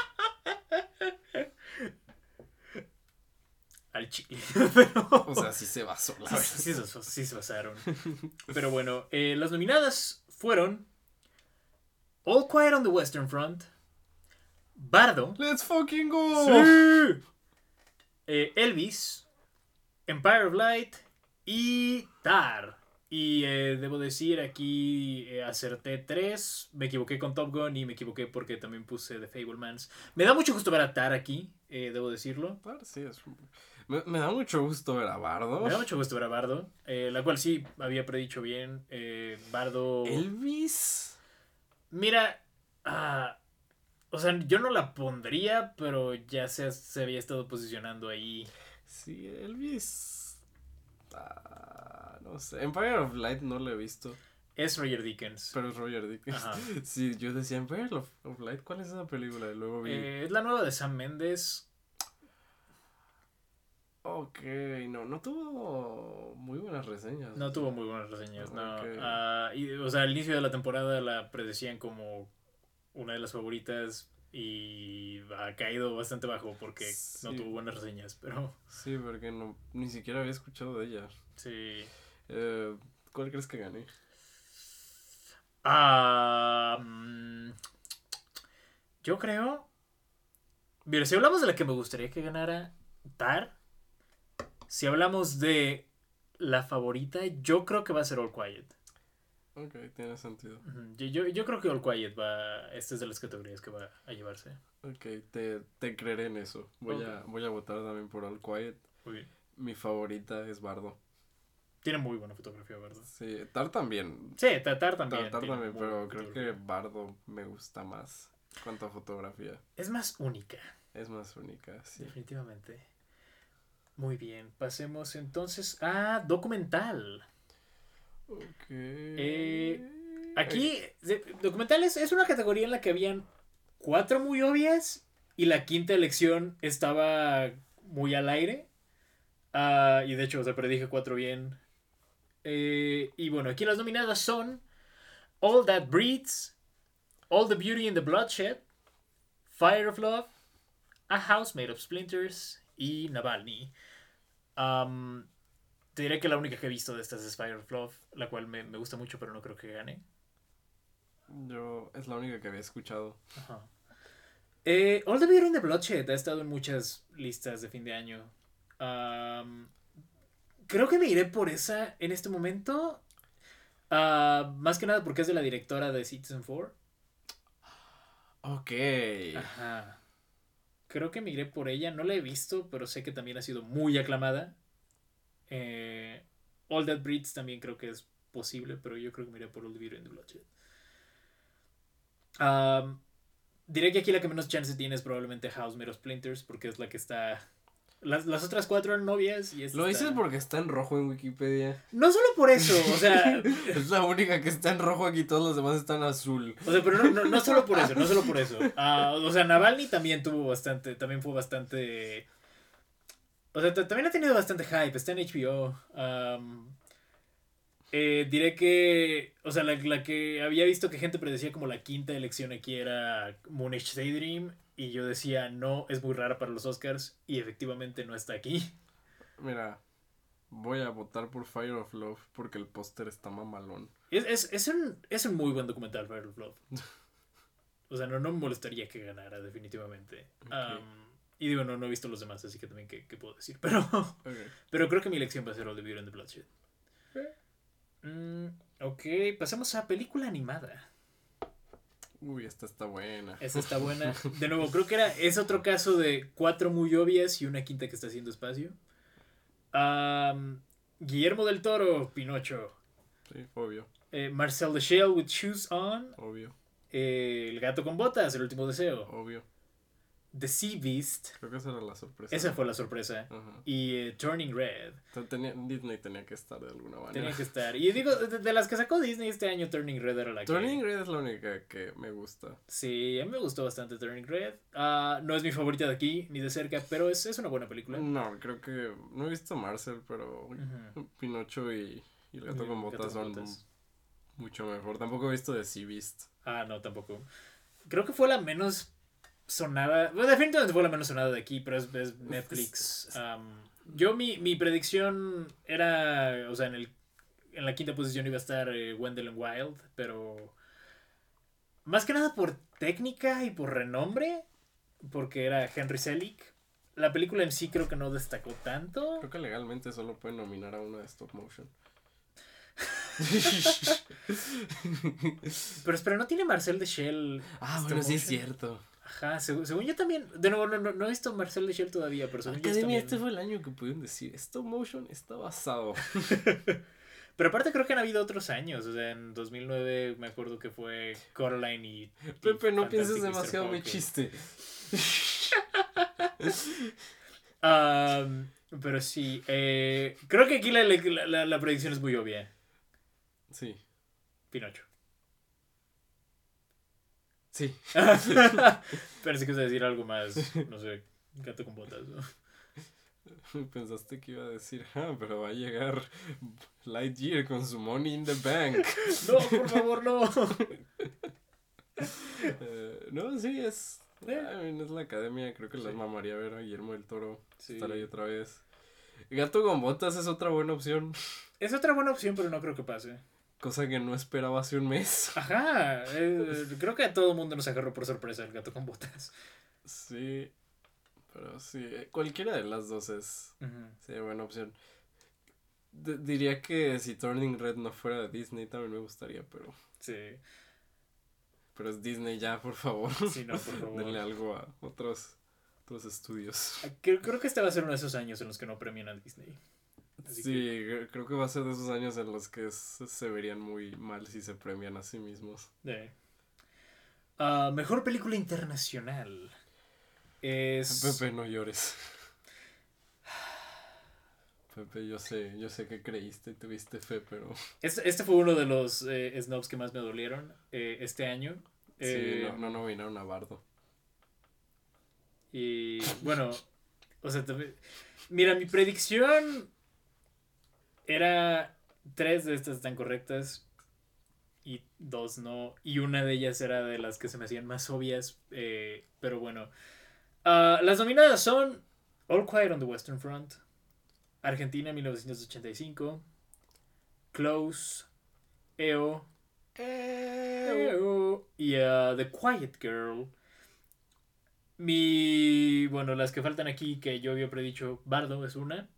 Al chile. [LAUGHS] Pero... O sea, sí se basó, la verdad. sí, sí, sí, sí se basaron. Pero bueno, eh, las nominadas fueron All Quiet on the Western Front, Bardo, Let's fucking go. Sí. eh, Elvis, Empire of Light y Tar. Y eh, debo decir, aquí eh, acerté tres. Me equivoqué con Top Gun y me equivoqué porque también puse The Fablemans. Me da mucho gusto ver a Tar aquí, eh, debo decirlo. Tar, sí, es... me, me, da mucho gusto ver a Bardo. Me da mucho gusto ver a Bardo, eh, la cual sí había predicho bien. Eh, Bardo. Elvis. Mira, ah, o sea, yo no la pondría, pero ya se, se había estado posicionando ahí. Sí, Elvis. Ah, no sé. Empire of Light no lo he visto. Es Roger Dickens. Pero es Roger Dickens. Ajá. [LAUGHS] Sí, yo decía Empire of, Light, ¿cuál es esa película? Y luego vi. Eh, es la nueva de Sam Mendes. Ok, no, no tuvo muy buenas reseñas. No tuvo muy buenas reseñas, no. Ok. Ah, y, o sea, al inicio de la temporada la predecían como una de las favoritas y ha caído bastante bajo porque no tuvo buenas reseñas, pero Sí, porque no, ni siquiera había escuchado de ella. sí. Eh, ¿Cuál crees que gané? Ah, mm, yo creo. Mira, si hablamos de la que me gustaría que ganara Tar, si hablamos de la favorita, yo creo que va a ser All Quiet. Ok, tiene sentido. Yo, yo, yo creo que All Quiet va. Esta es de las categorías que va a llevarse. Ok, te, te creeré en eso. Voy, a, voy a votar también por All Quiet. Muy bien. Mi favorita es Bardo. Tiene muy buena fotografía, ¿verdad? Sí, Tar también. Sí, Tatar también. Tar, Tar tiene también, pero creo que. Bardo me gusta más. Cuanto a fotografía. Es más única, Es más única, sí. definitivamente. Muy bien, pasemos entonces a documental. Ok. Eh, Aquí, documentales es una categoría en la que habían cuatro muy obvias y la quinta elección estaba muy al aire. Ah, y de hecho, se predije cuatro bien. Eh, y bueno, aquí las nominadas son All That Breeds, All the Beauty and the Bloodshed, Fire of Love, A House Made of Splinters y Navalny. Am, te diré que la única que he visto de estas es Fire of Love, la cual me, me gusta mucho, pero no creo que gane. Yo, es la única que había escuchado. Ajá. Eh, All the Beauty and the Bloodshed ha estado en muchas listas de fin de año. Creo que me iré por esa en este momento. Ah, más que nada porque es de la directora de Citizen 4. Ok. Ajá. Creo que me iré por ella. No la he visto, pero sé que también ha sido muy aclamada. Eh, All That Breeds también creo que es posible, pero yo creo que me iré por the Beauty and the Bloodshed. Diré que aquí la que menos chance tiene es probablemente House of Splinters, porque es la que está. Las, las otras cuatro eran novias y esta Lo dices porque está en rojo en Wikipedia. No solo por eso, o sea. [LAUGHS] Es la única que está en rojo aquí, todos los demás están azul. O sea, pero no, no, no solo por eso, no solo por eso. Ah, o sea, Navalny también tuvo bastante, también fue bastante... O sea, también ha tenido bastante hype, está en HBO. Eh, diré que, o sea, la, la que había visto que gente predecía como la quinta elección aquí era Moonish Daydream. Y yo decía, no, es muy rara para los Oscars. Y efectivamente no está aquí. Mira, voy a votar por Fire of Love porque el póster está mamalón. Es, es, es, un, es un muy buen documental, Fire of Love. [LAUGHS] O sea, no, no me molestaría que ganara, definitivamente. Y digo, no, no he visto los demás, así que también, ¿qué, qué puedo decir? [LAUGHS] Pero, pero creo que mi elección va a ser All the Beauty and the Bloodshed. Mm, ok, pasemos a película animada. Uy, esta está buena. Esa está buena. [LAUGHS] De nuevo, creo que era, es otro caso de cuatro muy obvias y una quinta que está haciendo espacio. Am, Guillermo del Toro, Pinocho. Sí, obvio, Eh, Marcel the Shell with Shoes On. obvio, Eh, el gato con botas, el último deseo. obvio. The Sea Beast. Creo que esa era la sorpresa. Esa fue la sorpresa. Y eh, Turning Red. Tenía- Disney tenía que estar de alguna manera. Tenía que [LAUGHS] estar. Y digo, de, de las que sacó Disney este año, Turning Red era la que. Turning Red es la única que me gusta. Sí, a mí me gustó bastante Turning Red. Ah, no es mi favorita de aquí, ni de cerca, pero es, es una buena película. No, creo que no he visto Marcel, pero. [LAUGHS] Pinocho y, y el gato con botas son botas. mucho mejor. Tampoco he visto The Sea Beast. Ah, no, tampoco. Creo que fue la menos sonada. Bueno, definitivamente fue la menos sonada de aquí, pero es, es Netflix. Yo, mi, mi predicción era. O sea, en, el, en la quinta posición iba a estar eh, Wendell and Wild, pero. Más que nada por técnica y por renombre, porque era Henry Selick. la película en sí creo que no destacó tanto. Creo que legalmente solo pueden nominar a una de stop motion. [LAUGHS] Pero espera, ¿no tiene Marcel de Shell? Ah, bueno, sí es cierto. Ajá, según, según yo también. De nuevo, no, no, no he visto Marcel Shell todavía, pero según yo también- este fue el año que pudieron decir stop motion está basado. [LAUGHS] Pero aparte creo que han habido otros años. O sea, en 2009 me acuerdo que fue Coraline y. Pepe, no Fantastic pienses demasiado mi chiste. [LAUGHS] Pero sí, eh, creo que aquí la, la, la- la predicción es muy obvia. Sí, Pinocho. Sí. Pensé que a decir algo más, no sé, gato con botas. ¿no? [LAUGHS] Pensaste que iba a decir, ah, pero va a llegar Lightyear con su Money in the Bank. [LAUGHS] No, por favor, no. [LAUGHS] Eh, no, sí, es. Eh. I mean, es la academia, creo que Sí. las mamaría ver a Guillermo del Toro Sí. estar ahí otra vez. Gato con botas es otra buena opción, Es otra buena opción, pero no creo que pase. Cosa que no esperaba hace un mes. [LAUGHS] Ajá, eh, creo que a todo el mundo nos agarró por sorpresa el gato con botas. Sí, pero sí, eh, cualquiera de las dos es Ujú. sí, buena opción. D- diría que si Turning Red no fuera de Disney también me gustaría, pero, Sí, pero es Disney ya, por favor. [LAUGHS] sí, no, por [LAUGHS] favor. Denle algo a otros, otros estudios. Creo, creo que este va a ser uno de esos años en los que no premian a Disney. [LAUGHS] Así Sí, cre- creo que va a ser de esos años en los que se, verían muy mal si se premian a sí mismos. Eh. Ah, mejor película internacional. Es. Pepe, no llores. [SIGHS] Pepe, yo sé, yo sé que creíste y tuviste fe, pero [LAUGHS] Este, este fue uno de los eh, snobs que más me dolieron eh, este año. Eh, sí, no, no nominaron a Bardo. Y bueno, o sea, también- mira, mi predicción era tres de estas están correctas y dos no. Y una de ellas era de las que se me hacían más obvias, eh, pero bueno. Ah, las nominadas son All Quiet on the Western Front, Argentina 1985, Close, EO, EO y ah, The Quiet Girl. Mi. Bueno, las que faltan aquí que yo había predicho, Bardo es una.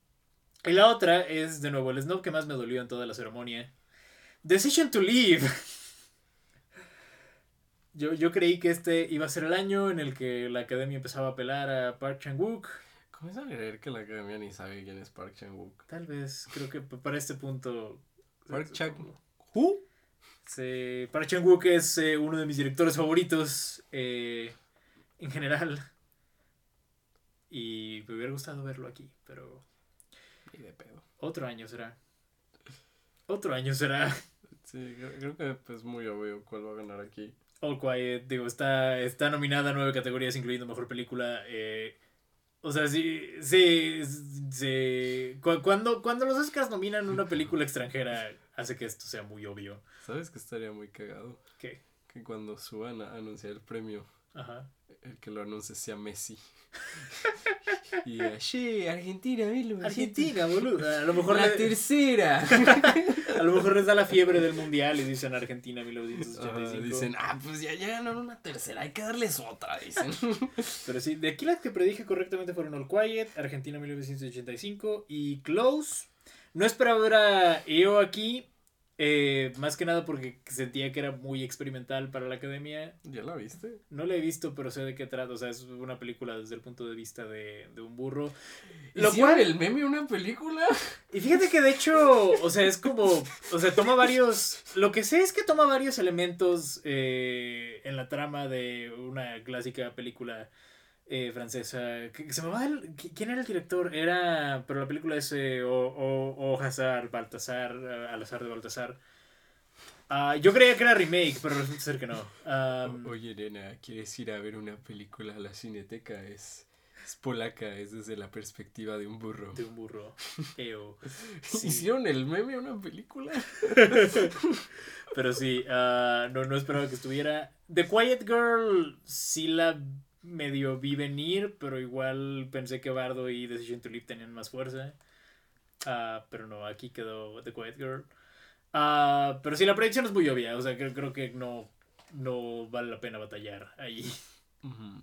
Y la otra es, de nuevo, el snob que más me dolió en toda la ceremonia. Decision to Leave. [LAUGHS] Yo, yo creí que este iba a ser el año en el que la academia empezaba a apelar a Park Chan-wook. Comienzo a creer que la academia ni sabe quién es Park Chan-wook. Tal vez, creo que para este punto. Park Chan- ¿Who? Sí, Park Chan-wook es eh, uno de mis directores favoritos eh, en general. Y me hubiera gustado verlo aquí, pero Ni de pedo. otro año será. Otro año será. Sí, creo, creo que pues, es muy obvio cuál va a ganar aquí. All Quiet, digo, está, está nominada a nueve categorías, incluyendo mejor película. eh, o sea, sí, sí, sí. cu- Cuando, cuando los Oscars nominan una película extranjera, hace que esto sea muy obvio. ¿Sabes que estaría muy cagado? ¿Qué? Que cuando suban a anunciar el premio, Ajá. el que lo anuncie sea Messi. [LAUGHS] y che, Argentina, 1900". Argentina, boludo. A lo mejor La le- tercera. [LAUGHS] A lo mejor les da la fiebre del mundial y dicen Argentina Ah, 1985. dicen, ah, pues ya, ya ganaron una tercera, hay que darles otra, dicen. [LAUGHS] Pero sí, de aquí las que predije correctamente fueron All Quiet, Argentina 1985 y Close. No esperaba ver a EO aquí, eh, más que nada porque sentía que era muy experimental para la academia. ¿Ya la viste? No la he visto, pero sé de qué trata. O sea, es una película desde el punto de vista de, de un burro. Lo ¿Hicieron cual, el meme una película? [LAUGHS] Y fíjate que de hecho, o sea, es como, o sea, toma varios, lo que sé es que toma varios elementos eh, en la trama de una clásica película eh, francesa. Que, se me va el, qui- ¿Quién era el director? Era, pero la película es eh, o, o, o Hazard, Baltasar, eh, al azar de Baltasar. Ah, yo creía que era remake, pero resulta ser que no. O- Oye, nena, ¿quieres ir a ver una película a la cineteca? Es, es polaca, es desde la perspectiva de un burro. de un burro. [LAUGHS] Eo. Sí. ¿Hicieron el meme una película? [LAUGHS] Pero sí, ah, no, no esperaba que estuviera. The Quiet Girl sí la medio vi venir, pero igual pensé que Bardo y Decision to Live tenían más fuerza. Ah, pero no, aquí quedó The Quiet Girl. Ah, pero sí, la predicción es muy obvia, o sea, creo, creo que no, no vale la pena batallar ahí.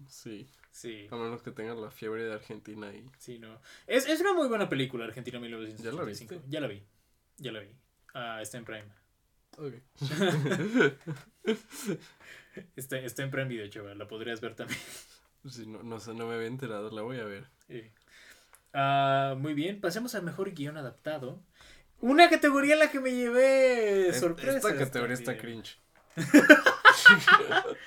Sí. Sí, A menos que tengan la fiebre de Argentina y. sí, no. Es, es una muy buena película, Argentina ¿Ya la 1985. viste? Ya la vi. Ya la vi. Ah, está en Prime. Ok. [LAUGHS] Está, está en Prime Video, chaval. La podrías ver también. Sí, no, no sé, no me había enterado, la voy a ver. Sí. Ah, muy bien, pasemos al mejor guion adaptado. Una categoría en la que me llevé Es- sorpresas. Esta categoría está cringe. [LAUGHS]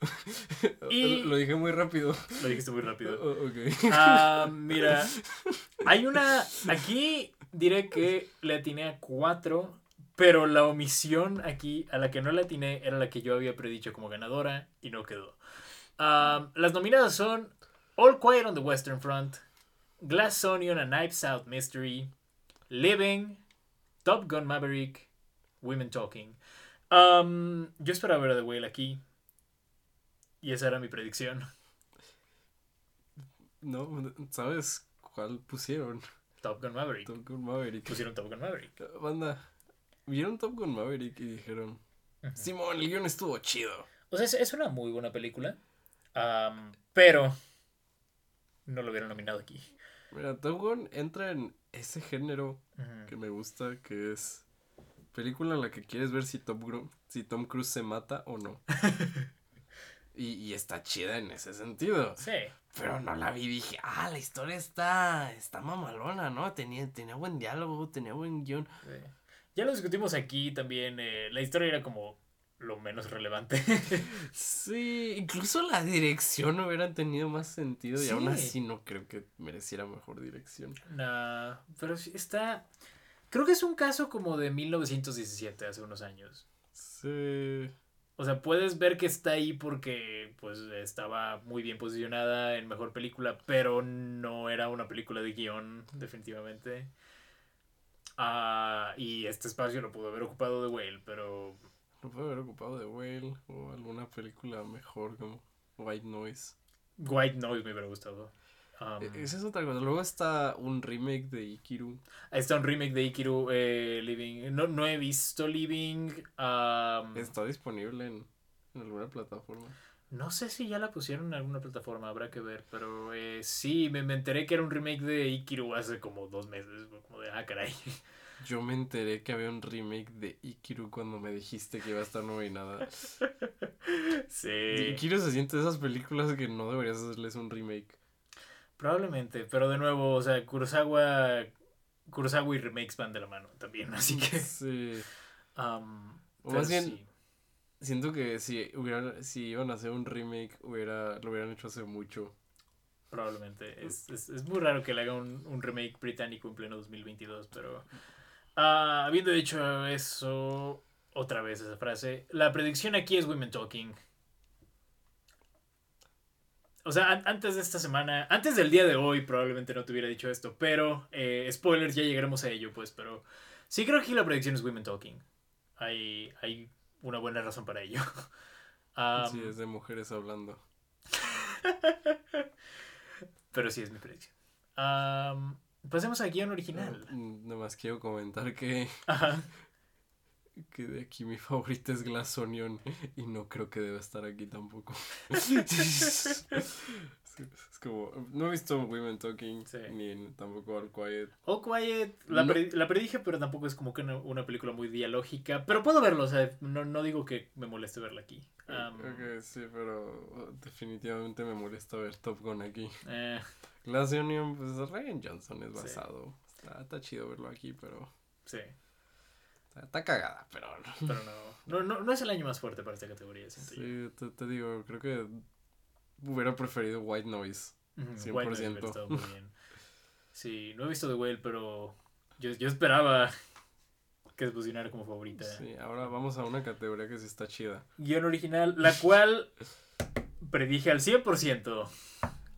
[LAUGHS] Y- Lo dije muy rápido. Lo dijiste muy rápido. [LAUGHS] Oh. Ah, mira, hay una. Aquí diré que le atiné a cuatro, pero la omisión aquí a la que no le atiné era la que yo había predicho como ganadora y no quedó. Ah, las nominadas son All Quiet on the Western Front, Glass Onion, A Knives Out Mystery, Living, Top Gun Maverick, Women Talking. Um, yo esperaba ver a The Whale aquí. Y esa era mi predicción. No, ¿sabes cuál pusieron? Top Gun Maverick. Top Gun Maverick. Pusieron Top Gun Maverick. Banda, vieron Top Gun Maverick y dijeron: Ujú. Simón, el guion estuvo chido. O sea, es, es una muy buena película. Pero no lo hubieran nominado aquí. Mira, Top Gun entra en ese género que me gusta, que es película en la que quieres ver si Tom, si Tom Cruise se mata o no. [LAUGHS] y, y está chida en ese sentido. Sí. Pero no la vi y dije, ah, la historia está, está mamalona, ¿no? Tenía, tenía buen diálogo, tenía buen guion. sí. Ya lo discutimos aquí también. eh, la historia era como lo menos relevante. [LAUGHS] Sí, incluso la dirección hubieran tenido más sentido y aún así no creo que mereciera mejor dirección. Nah, pero sí está. Creo que es un caso como de 1917, hace unos años. Sí. O sea, puedes ver que está ahí porque pues estaba muy bien posicionada en mejor película, pero no era una película de guion, definitivamente. Ah, y este espacio lo pudo haber ocupado The Whale, pero No puede haber ocupado de Whale o alguna película mejor como White Noise. White Noise me hubiera gustado. Um, E- Esa es otra cosa. Luego está un remake de Ikiru. está un remake de Ikiru eh, Living. No, no he visto Living. um, Está disponible en, en alguna plataforma. No sé si ya la pusieron en alguna plataforma, habrá que ver, pero eh, sí, me, me enteré que era un remake de Ikiru hace como dos meses, como de, ah, caray. Yo me enteré que había un remake de Ikiru cuando me dijiste que iba a estar nominada. [LAUGHS] Sí, Ikiru se siente de esas películas que no deberías hacerles un remake. probablemente, pero de nuevo, o sea, Kurosawa, Kurosawa y remakes van de la mano también, así que... Sí. [LAUGHS] um, O más bien, sí. siento que si hubieran, si iban a hacer un remake, hubiera, lo hubieran hecho hace mucho. Probablemente. Es, es, es muy raro que le haga un, un remake británico en pleno 2022, pero... ah, habiendo dicho eso, otra vez esa frase, la predicción aquí es Women Talking. O sea, an- antes de esta semana, antes del día de hoy probablemente no te hubiera dicho esto, pero eh, spoilers, ya llegaremos a ello, pues, pero sí creo que la predicción es Women Talking. Hay, hay una buena razón para ello. [LAUGHS] Am, sí, es de mujeres hablando. [LAUGHS] Pero sí es mi predicción. Am, pasemos al guion original. Mm, Nada más quiero comentar que, Ajá. [LAUGHS] que de aquí mi favorita es Glass Onion y no creo que deba estar aquí tampoco. [LAUGHS] [LAUGHS] es como, no he visto Women Talking Sí. ni tampoco All Quiet. All Quiet, la, No. pre- la predije, pero tampoco es como que una, una película muy dialógica. Pero puedo verlo, o sea, no, no digo que me moleste verla aquí. Am, Ok, sí, pero definitivamente me molesta ver Top Gun aquí. eh, Glass Onion, pues Ryan Johnson es Sí. basado. Está, está chido verlo aquí, pero sí, está, cagada, pero pero no, no, no. no es el año más fuerte para esta categoría, siento yo. sí, te, te digo, creo que hubiera preferido White Noise. Ujú, 100%. White Noise hubiera estado muy bien. Sí, no he visto The Whale, pero yo, yo esperaba que se posicionara como favorita. Sí, ahora vamos a una categoría que sí está chida. guion original, la cual predije al 100%.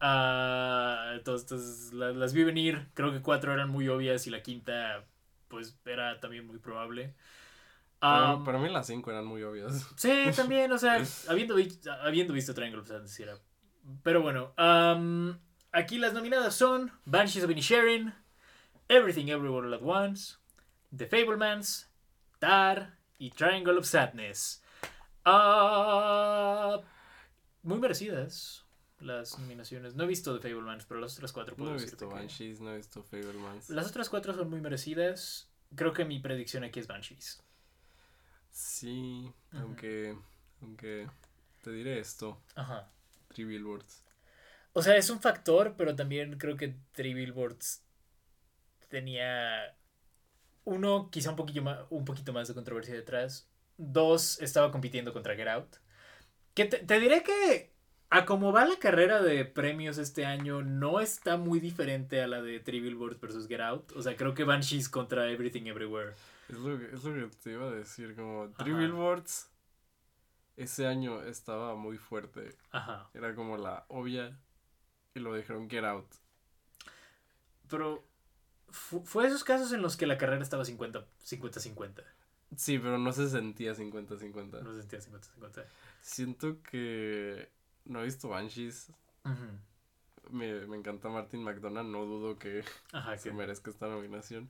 Ah, entonces la- las vi venir, creo que cuatro eran muy obvias y la quinta pues era también muy probable. Para, Am, para mí las cinco eran muy obvias. Sí, también, o sea, [LAUGHS] habiendo, habiendo visto Triangle of Sadness, era. Pero bueno, am, aquí las nominadas son Banshees of Inisherin, Everything Everywhere All at Once, The Fablemans, Tar y Triangle of Sadness. Ah, muy merecidas las nominaciones. No he visto The Fablemans, pero las otras cuatro puedo No he visto que- Banshees, no he visto Fablemans. Las otras cuatro son muy merecidas. Creo que mi predicción aquí es Banshees. Sí, aunque, aunque te diré esto, Ajá. Three Billboards. O sea, es un factor, pero también creo que Three Billboards tenía. Uno, quizá un poquito, más, un poquito más de controversia detrás. Dos, estaba compitiendo contra Get Out. Que te, te diré que a como va la carrera de premios este año, no está muy diferente a la de Three Billboards versus Get Out. O sea, creo que Banshees contra Everything Everywhere. Es lo, que- es lo que te iba a decir, como Three. Billboards ese año estaba muy fuerte. Ajá. Era como la obvia y lo dijeron Get Out. Pero fu- fue esos casos en los que la carrera estaba 50 50-50. Sí, pero no se sentía 50-50. No se sentía 50-50. Siento que no he visto Banshees. Me, me encanta Martin McDonagh, no dudo que Ajá, se que- merezca esta nominación.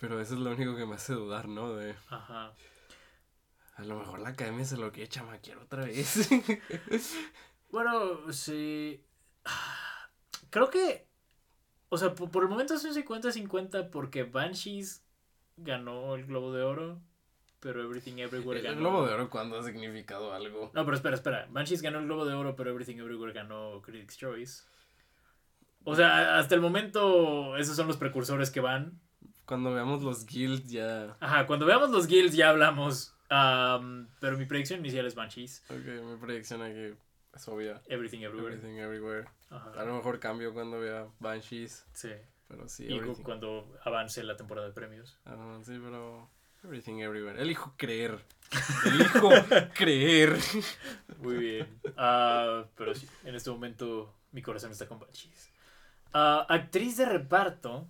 Pero eso es lo único que me hace dudar, ¿no? De Ajá. A lo mejor la academia se lo quiere chamaquear otra vez. [LAUGHS] Bueno, sí. Creo que. O sea, por, por el momento es un 50-50 porque Banshees ganó el Globo de Oro, pero Everything Everywhere El ganó. Globo de Oro cuando ha significado algo. No, pero espera, espera. Banshees ganó el Globo de Oro, pero Everything Everywhere ganó Critics' Choice. O sea, hasta el momento, esos son los precursores que van. Cuando veamos los guilds ya... Ajá, cuando veamos los guilds ya hablamos. Am, pero mi predicción inicial es Banshees. Ok, mi predicción aquí es obvia. Everything Everywhere. Everything Everywhere. A Ajá. lo mejor cambio cuando vea Banshees. Sí. Pero sí, Y everything. cuando avance la temporada de premios. Ah, sí, pero... Everything Everywhere. Elijo creer. Elijo [LAUGHS] creer. Muy bien. Ah, pero sí, en este momento mi corazón está con Banshees. Ah, actriz de reparto.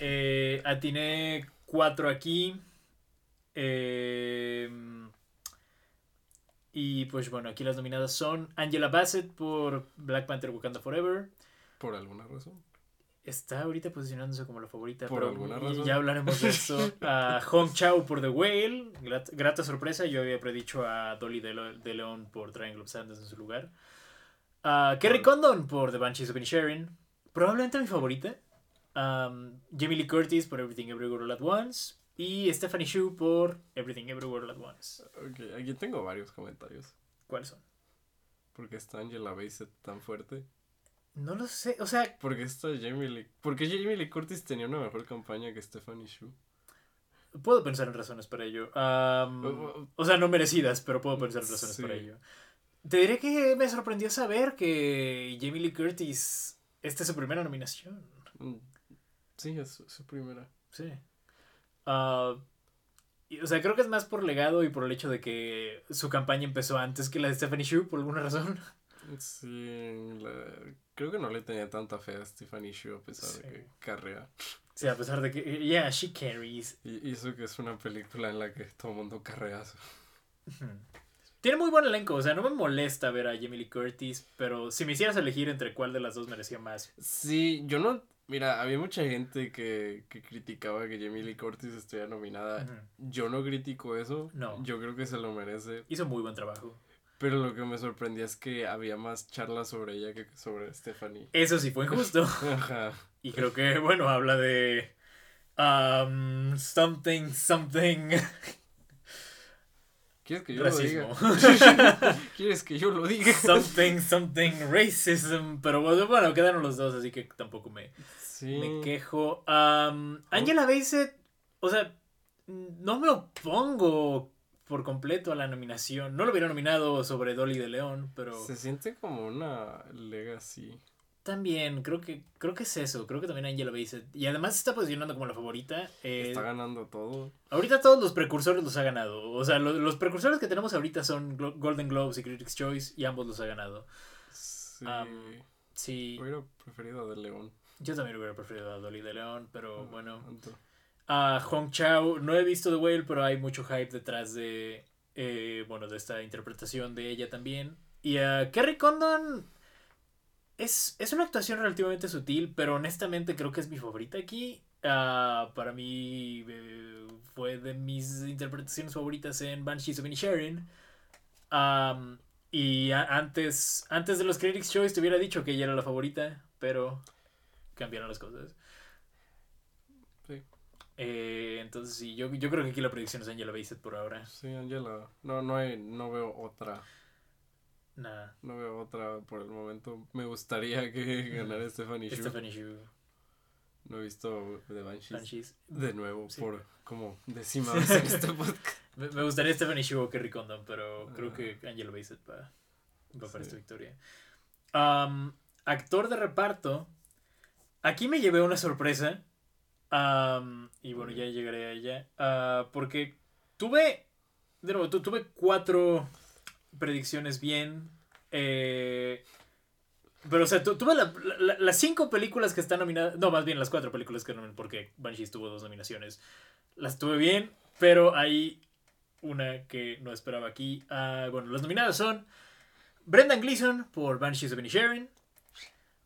Eh, atiné cuatro aquí. Eh, y pues bueno, aquí las nominadas son Angela Bassett por Black Panther Wakanda Forever. Por alguna razón. Está ahorita posicionándose como la favorita, Por pero alguna razón. ya hablaremos de eso. [LAUGHS] A Hong Chao por The Whale, grat- grata sorpresa. Yo había predicho a Dolly de, León por Triangle of Sadness en su lugar. A Kerry Condon por The Banshees of Inisherin, probablemente mi favorita. Um, Jamie Lee Curtis por Everything Everywhere All at Once. Y Stephanie Shu por Everything Everywhere at Once. Ok, aquí tengo varios comentarios. ¿Cuáles son? Porque está Angela Bassett tan fuerte. No lo sé, o sea, Porque está Jamie Lee... Porque Jamie Lee Curtis tenía una mejor campaña que Stephanie Shu. Puedo pensar en razones para ello. Am, Uh, uh, o sea, no merecidas, pero puedo pensar en razones Sí. para ello. Te diré que me sorprendió saber que Jamie Lee Curtis, esta es su primera nominación. Mm, Sí, es su primera. Sí. Ah, y, o sea, creo que es más por legado y por el hecho de que su campaña empezó antes que la de Stephanie Shu, por alguna razón. Sí, la- creo que no le tenía tanta fe a Stephanie Shu a pesar Sí. de que carrea. Sí, a pesar de que, yeah, she carries. Y hizo que es una película en la que todo el mundo carrea. Tiene muy buen elenco, o sea, no me molesta ver a Jamie Lee Curtis, pero si me hicieras elegir entre cuál de las dos merecía más, Sí, yo no... Mira, había mucha gente que, que criticaba que Jamie Lee Curtis estuviera nominada. Yo no critico eso. No. Yo creo que se lo merece. hizo muy buen trabajo. Pero lo que me sorprendía es que había más charlas sobre ella que sobre Stephanie. Eso sí fue injusto. [LAUGHS] Ajá. Y creo que, bueno, habla de. um, something, something. ¿Quieres que yo Racismo. lo diga? [LAUGHS] ¿Quieres que yo lo diga? something, something, racism. Pero bueno, quedaron los dos, así que tampoco me, Sí. me quejo. Um, Angela Bassett, o sea, no me opongo por completo a la nominación. No lo hubiera nominado sobre Dolly de León, pero Se siente como una legacy. También creo que creo que es eso. Creo que también Angela Bassett. Y además se está posicionando como la favorita. Eh, Está ganando todo. Ahorita todos los precursores los ha ganado. O sea, lo- los precursores que tenemos ahorita son Glo- Golden Globes y Critics' Choice y ambos los ha ganado. Sí. Sí, Hubiera preferido a De León. yo también hubiera preferido a Dolly de León, pero bueno. Tanto. A Hong Chao, no he visto The Whale, pero hay mucho hype detrás de, eh, bueno, de esta interpretación de ella también. Y a Kerry Condon es, es una actuación relativamente sutil, pero honestamente creo que es mi favorita aquí. Ah, para mí eh, fue de mis interpretaciones favoritas en Banshees of Inisherin. Am, Y antes, antes de los Critics' Choice te hubiera dicho que ella era la favorita, pero cambiaron las cosas. Sí. Eh, entonces sí, yo, yo creo que aquí la predicción es Angela Bassett por ahora. Sí, Angela. No, no hay, no veo otra. Nada. No veo otra por el momento. Me gustaría que [LAUGHS] ganara Stephanie Shu. Stephanie Shu, No he visto The Banshees. Banshees. De nuevo, Sí. por como décima [LAUGHS] vez en este podcast. Me, me gustaría Stephanie Shu o Kerry Condon, pero creo que Angela Bassett va, va para Sí. esta victoria. Actor de reparto. Aquí me llevé una sorpresa. Y bueno, ya llegaré a ella. Ah, porque tuve. De nuevo, tu- tuve cuatro predicciones bien. eh, pero, o sea, tu- tuve la- la- las cinco películas que están nominadas. No, más bien las cuatro películas que nominadas. Porque Banshees tuvo dos nominaciones. Las tuve bien, pero hay una que no esperaba aquí. Ah, bueno, las nominadas son Brendan Gleeson por Banshees of Inisherin,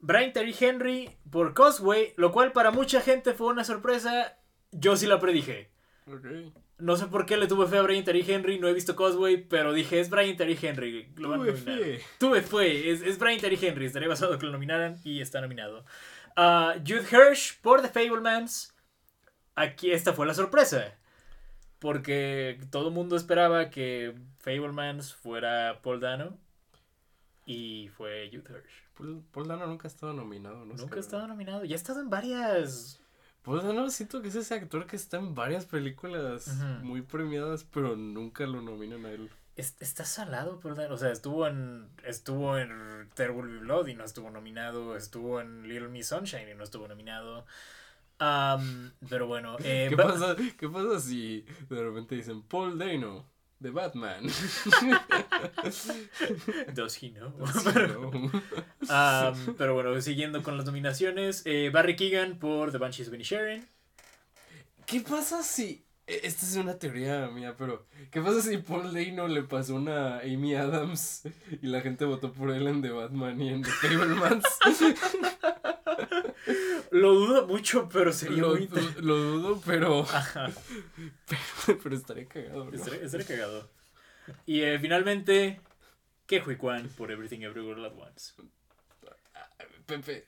Brian Terry Henry por Causeway, lo cual para mucha gente fue una sorpresa. Yo sí la predije. Ok. No sé por qué le tuve fe a Brian Terry Henry, no he visto Causeway, pero dije, es Brian Terry Henry. Lo van a Tuve fe. Tuve fe, es, es Brian Terry Henry, estaría basado que lo nominaran y está nominado. Ah, Jude Hirsch por The Fablemans. Aquí esta fue la sorpresa. Porque todo el mundo esperaba que Fablemans fuera Paul Dano. Y fue Jude Hirsch. Paul, Paul Dano nunca ha estado nominado, ¿no? Nunca ha estado nominado. Ya ha estado en varias. Paul Dano siento que es ese actor que está en varias películas muy premiadas, pero nunca lo nominan a él. Es- Está salado, Dano. O sea, estuvo en. Estuvo en There Will Be Blood y no estuvo nominado. Estuvo en Little Miss Sunshine y no estuvo nominado. Pero bueno. [LAUGHS] eh, ¿Qué pasa, ¿Qué pasa si de repente dicen Paul Dano, de Batman? Does he know? Sí, [LAUGHS] pero, bueno, siguiendo con las nominaciones. eh, Barry Keegan por The Banshees of Inisherin. ¿Qué pasa si... e- Esta es una teoría mía, pero ¿qué pasa si Paul Dano le pasó una Amy Adams y la gente votó por él en The Batman y en The Fablemans? [LAUGHS] Lo dudo mucho, pero sería lo, muy inter- du- lo dudo, pero, Ajá, pero, [LAUGHS] pero estaría cagado, ¿no? estaría cagado. Y eh, finalmente, Que Hui Kwan por Everything Everywhere All At Once. Pepe,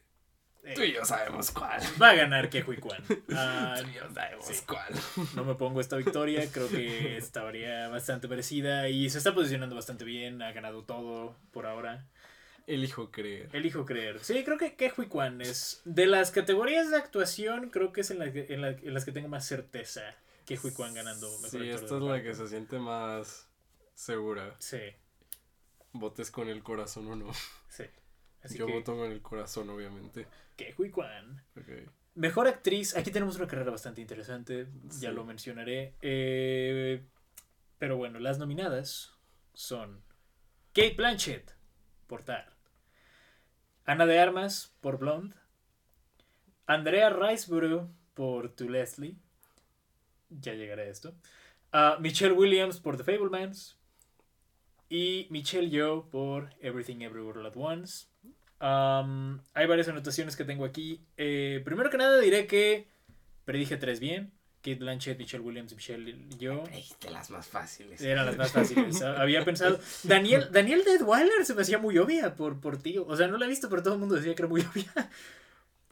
Eh, tú y yo sabemos cuál. va a ganar Que Hui Kwan. Ah, [LAUGHS] Tú y yo sabemos sí. cuál. no me pongo esta victoria, creo que estaría bastante merecida y se está posicionando bastante bien, ha ganado todo por ahora. Elijo creer. Elijo creer. Sí, creo que Que Hui Kwan es de las categorías de actuación, creo que es en, la que- en, la- en las que tengo más certeza Que Hui Kwan ganando mejor Sí, esta es la que se siente más segura. Sí, Votes con el corazón o no. sí. Así Yo que voto con el corazón, obviamente. Que Hui Kwan. Ok. Mejor actriz, aquí tenemos una carrera bastante interesante, ya lo mencionaré. Eh, pero bueno, las nominadas son Kate Blanchett por Tar, Ana de Armas por Blonde, Andrea Riseborough por To Leslie, ya llegaré a esto, ah, Michelle Williams por The Fablemans y Michelle Yeoh por Everything Everywhere All At Once. Am, hay varias anotaciones que tengo aquí. Eh, primero que nada diré que predije tres bien. Kate Blanchett, Michelle Williams y Michelle Yeoh. Dijiste las más fáciles. Eran las más fáciles. [LAUGHS] Ah, Había pensado. Daniel, Daniel Deadweiler se me hacía muy obvia por, por tío. O sea, no la he visto, pero todo el mundo decía que era muy obvia. [LAUGHS]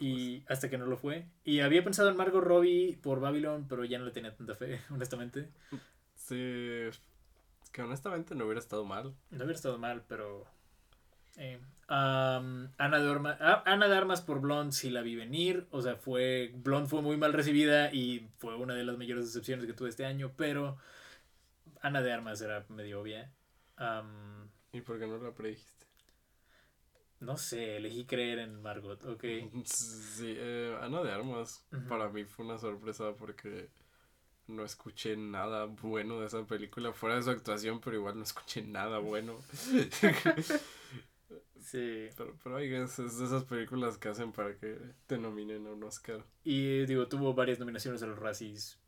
Y hasta que no lo fue. Y había pensado en Margot Robbie por Babylon, pero ya no le tenía tanta fe, [LAUGHS] honestamente. Sí. es Que honestamente no hubiera estado mal. No hubiera estado mal, pero. eh, Ana, de Orma- ah, Ana de Armas por Blonde sí la vi venir. O sea, fue. Blonde fue muy mal recibida y fue una de las mayores decepciones que tuve este año, pero. Ana de Armas era medio obvia. ¿Y por qué no la predijiste? no sé, elegí creer en Margot, ok. [LAUGHS] Sí, eh, Ana de Armas para mí fue una sorpresa porque no escuché nada bueno de esa película, fuera de su actuación, pero igual no escuché nada bueno. [LAUGHS] [LAUGHS] Sí. pero, pero ay, es, es de esas películas que hacen para que te nominen a un Oscar. Y digo, tuvo varias nominaciones a los Razzies.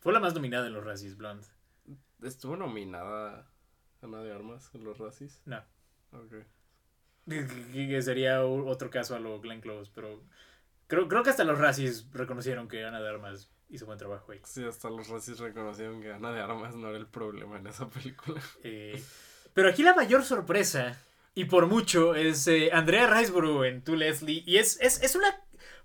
Fue la más nominada en los Razzies, Blonde. ¿Estuvo nominada Ana de Armas en los Razzies? No. Ok. Que sería otro caso a lo Glenn Close, pero creo, creo que hasta los Razzies reconocieron que Ana de Armas hizo buen trabajo ahí. Sí, hasta los Razzies reconocieron que Ana de Armas no era el problema en esa película. Eh, Pero aquí la mayor sorpresa, y por mucho, es eh, Andrea Riseborough en To Leslie. Y es, es, es una.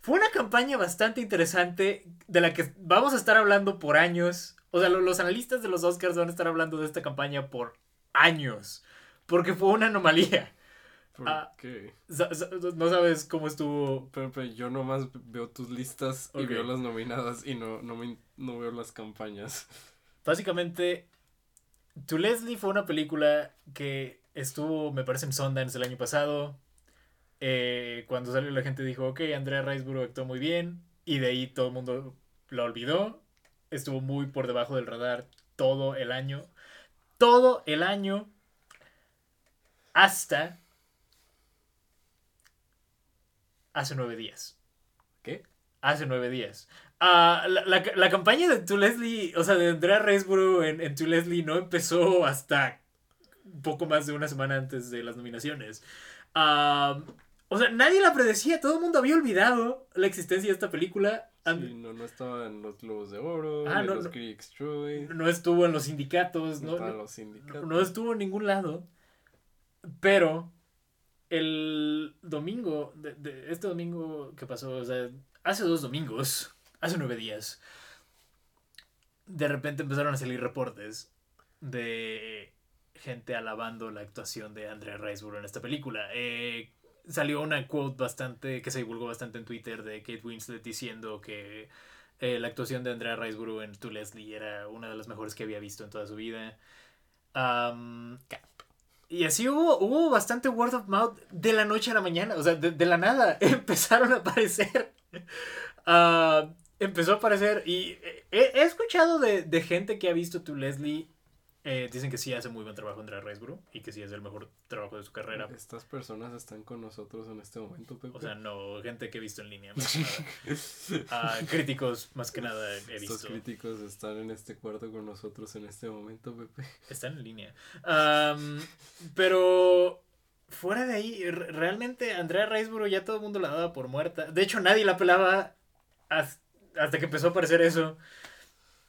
Fue una campaña bastante interesante de la que vamos a estar hablando por años. O sea, lo- los analistas de los Oscars van a estar hablando de esta campaña por años. Porque fue una anomalía. ¿Por Ah. qué? No sabes cómo estuvo. Pero, pero yo nomás veo tus listas y veo las nominadas y no, no, me, no veo las campañas. Básicamente, To Leslie fue una película que estuvo, me parece, en Sundance el año pasado. Eh, cuando salió la gente dijo, ok, Andrea Riseborough actuó muy bien. Y de ahí todo el mundo la olvidó. Estuvo muy por debajo del radar todo el año. Todo el año. Hasta hace nueve días. ¿Qué? Hace nueve días. Ah, la, la- la campaña de To Leslie, o sea, de Andrea Riseborough en, en To Leslie no empezó hasta poco más de una semana antes de las nominaciones. Ah, o sea, nadie la predecía, todo el mundo había olvidado la existencia de esta película. Sí, no, no estaba en los Globos de Oro, Ah, ni no, los no. Critics' Choice, No estuvo en los sindicatos, no, no- los sindicatos. no estuvo en ningún lado. Pero el domingo, de, de- este domingo que pasó, o sea, hace dos domingos, hace nueve días, de repente empezaron a salir reportes de gente alabando la actuación de Andrea Riseborough en esta película. Eh, salió una quote bastante, que se divulgó bastante en Twitter de Kate Winslet diciendo que eh, la actuación de Andrea Riseborough en To Leslie era una de las mejores que había visto en toda su vida. Am, y así hubo, hubo bastante word of mouth de la noche a la mañana. O sea, de, de la nada [LAUGHS] empezaron a aparecer. [LAUGHS] Ah, empezó a aparecer. Y he, he escuchado de, de gente que ha visto tu Leslie. Eh, dicen que sí hace muy buen trabajo Andrea Riseborough. Y que sí es el mejor trabajo de su carrera. Estas personas están con nosotros en este momento, Pepe. O sea, no, gente que he visto en línea. Más que nada. [LAUGHS] Ah, críticos, más que nada, he Estos visto. críticos están en este cuarto con nosotros en este momento, Pepe. Están en línea. Am, pero fuera de ahí, re- realmente Andrea Riseborough ya todo el mundo la daba por muerta. De hecho, nadie la pelaba has- hasta que empezó a aparecer eso.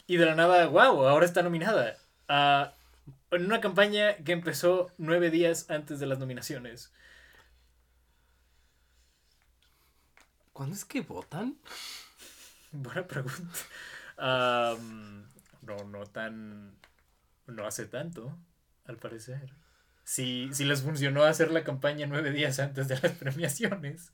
Y de la nada, wow, ahora está nominada. Ah, en una campaña que empezó nueve días antes de las nominaciones. ¿Cuándo es que votan? Buena pregunta. Am, no, no tan. No hace tanto, al parecer. Si, si les funcionó hacer la campaña nueve días antes de las [LAUGHS] premiaciones.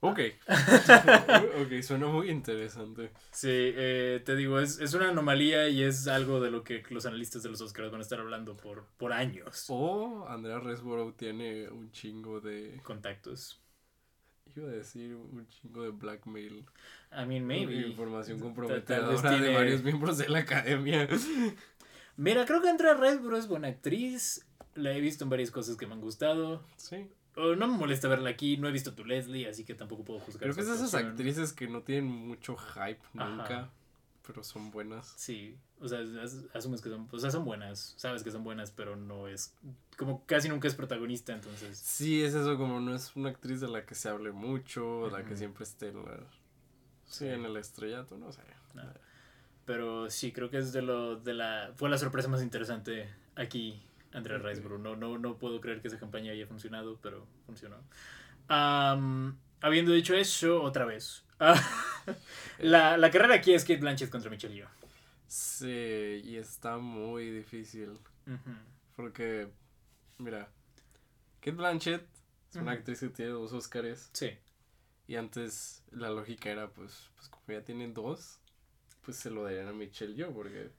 Ok. [LAUGHS] ok, suena muy interesante. Sí, eh, te digo, es, es una anomalía y es algo de lo que los analistas de los Oscars van a estar hablando por, por años. O Andrea Resborough tiene un chingo de. Contactos. Iba a decir un chingo de blackmail. I mean, maybe. Información comprometedora vez de tiene- varios miembros de la academia. Mira, creo que Andrea Riseborough es buena actriz. La he visto en varias cosas que me han gustado. Sí. Oh, no me molesta verla aquí, no he visto tu Leslie, así que tampoco puedo juzgar. Creo que es de esas actrices que no tienen mucho hype Ajá. nunca, pero son buenas. Sí, o sea, as- asumes que son, o sea, son buenas, sabes que son buenas, pero no es, como casi nunca es protagonista, entonces. Sí, es eso, como no es una actriz de la que se hable mucho, la que siempre esté en la... Sí, en el estrellato, no sé. nada. Pero sí, creo que es de lo, de la, fue la sorpresa más interesante aquí, Andrea. Riseborough. No, no, no puedo creer que esa campaña haya funcionado, pero funcionó. Habiendo dicho eso, otra vez. [LAUGHS] La, la carrera aquí es Kate Blanchett contra Michelle Yeoh. Sí, y está muy difícil, porque, mira, Kate Blanchett es una actriz que tiene dos Oscars, Sí. y antes la lógica era, pues, pues como ya tienen dos, pues se lo darían a Michelle yo, porque...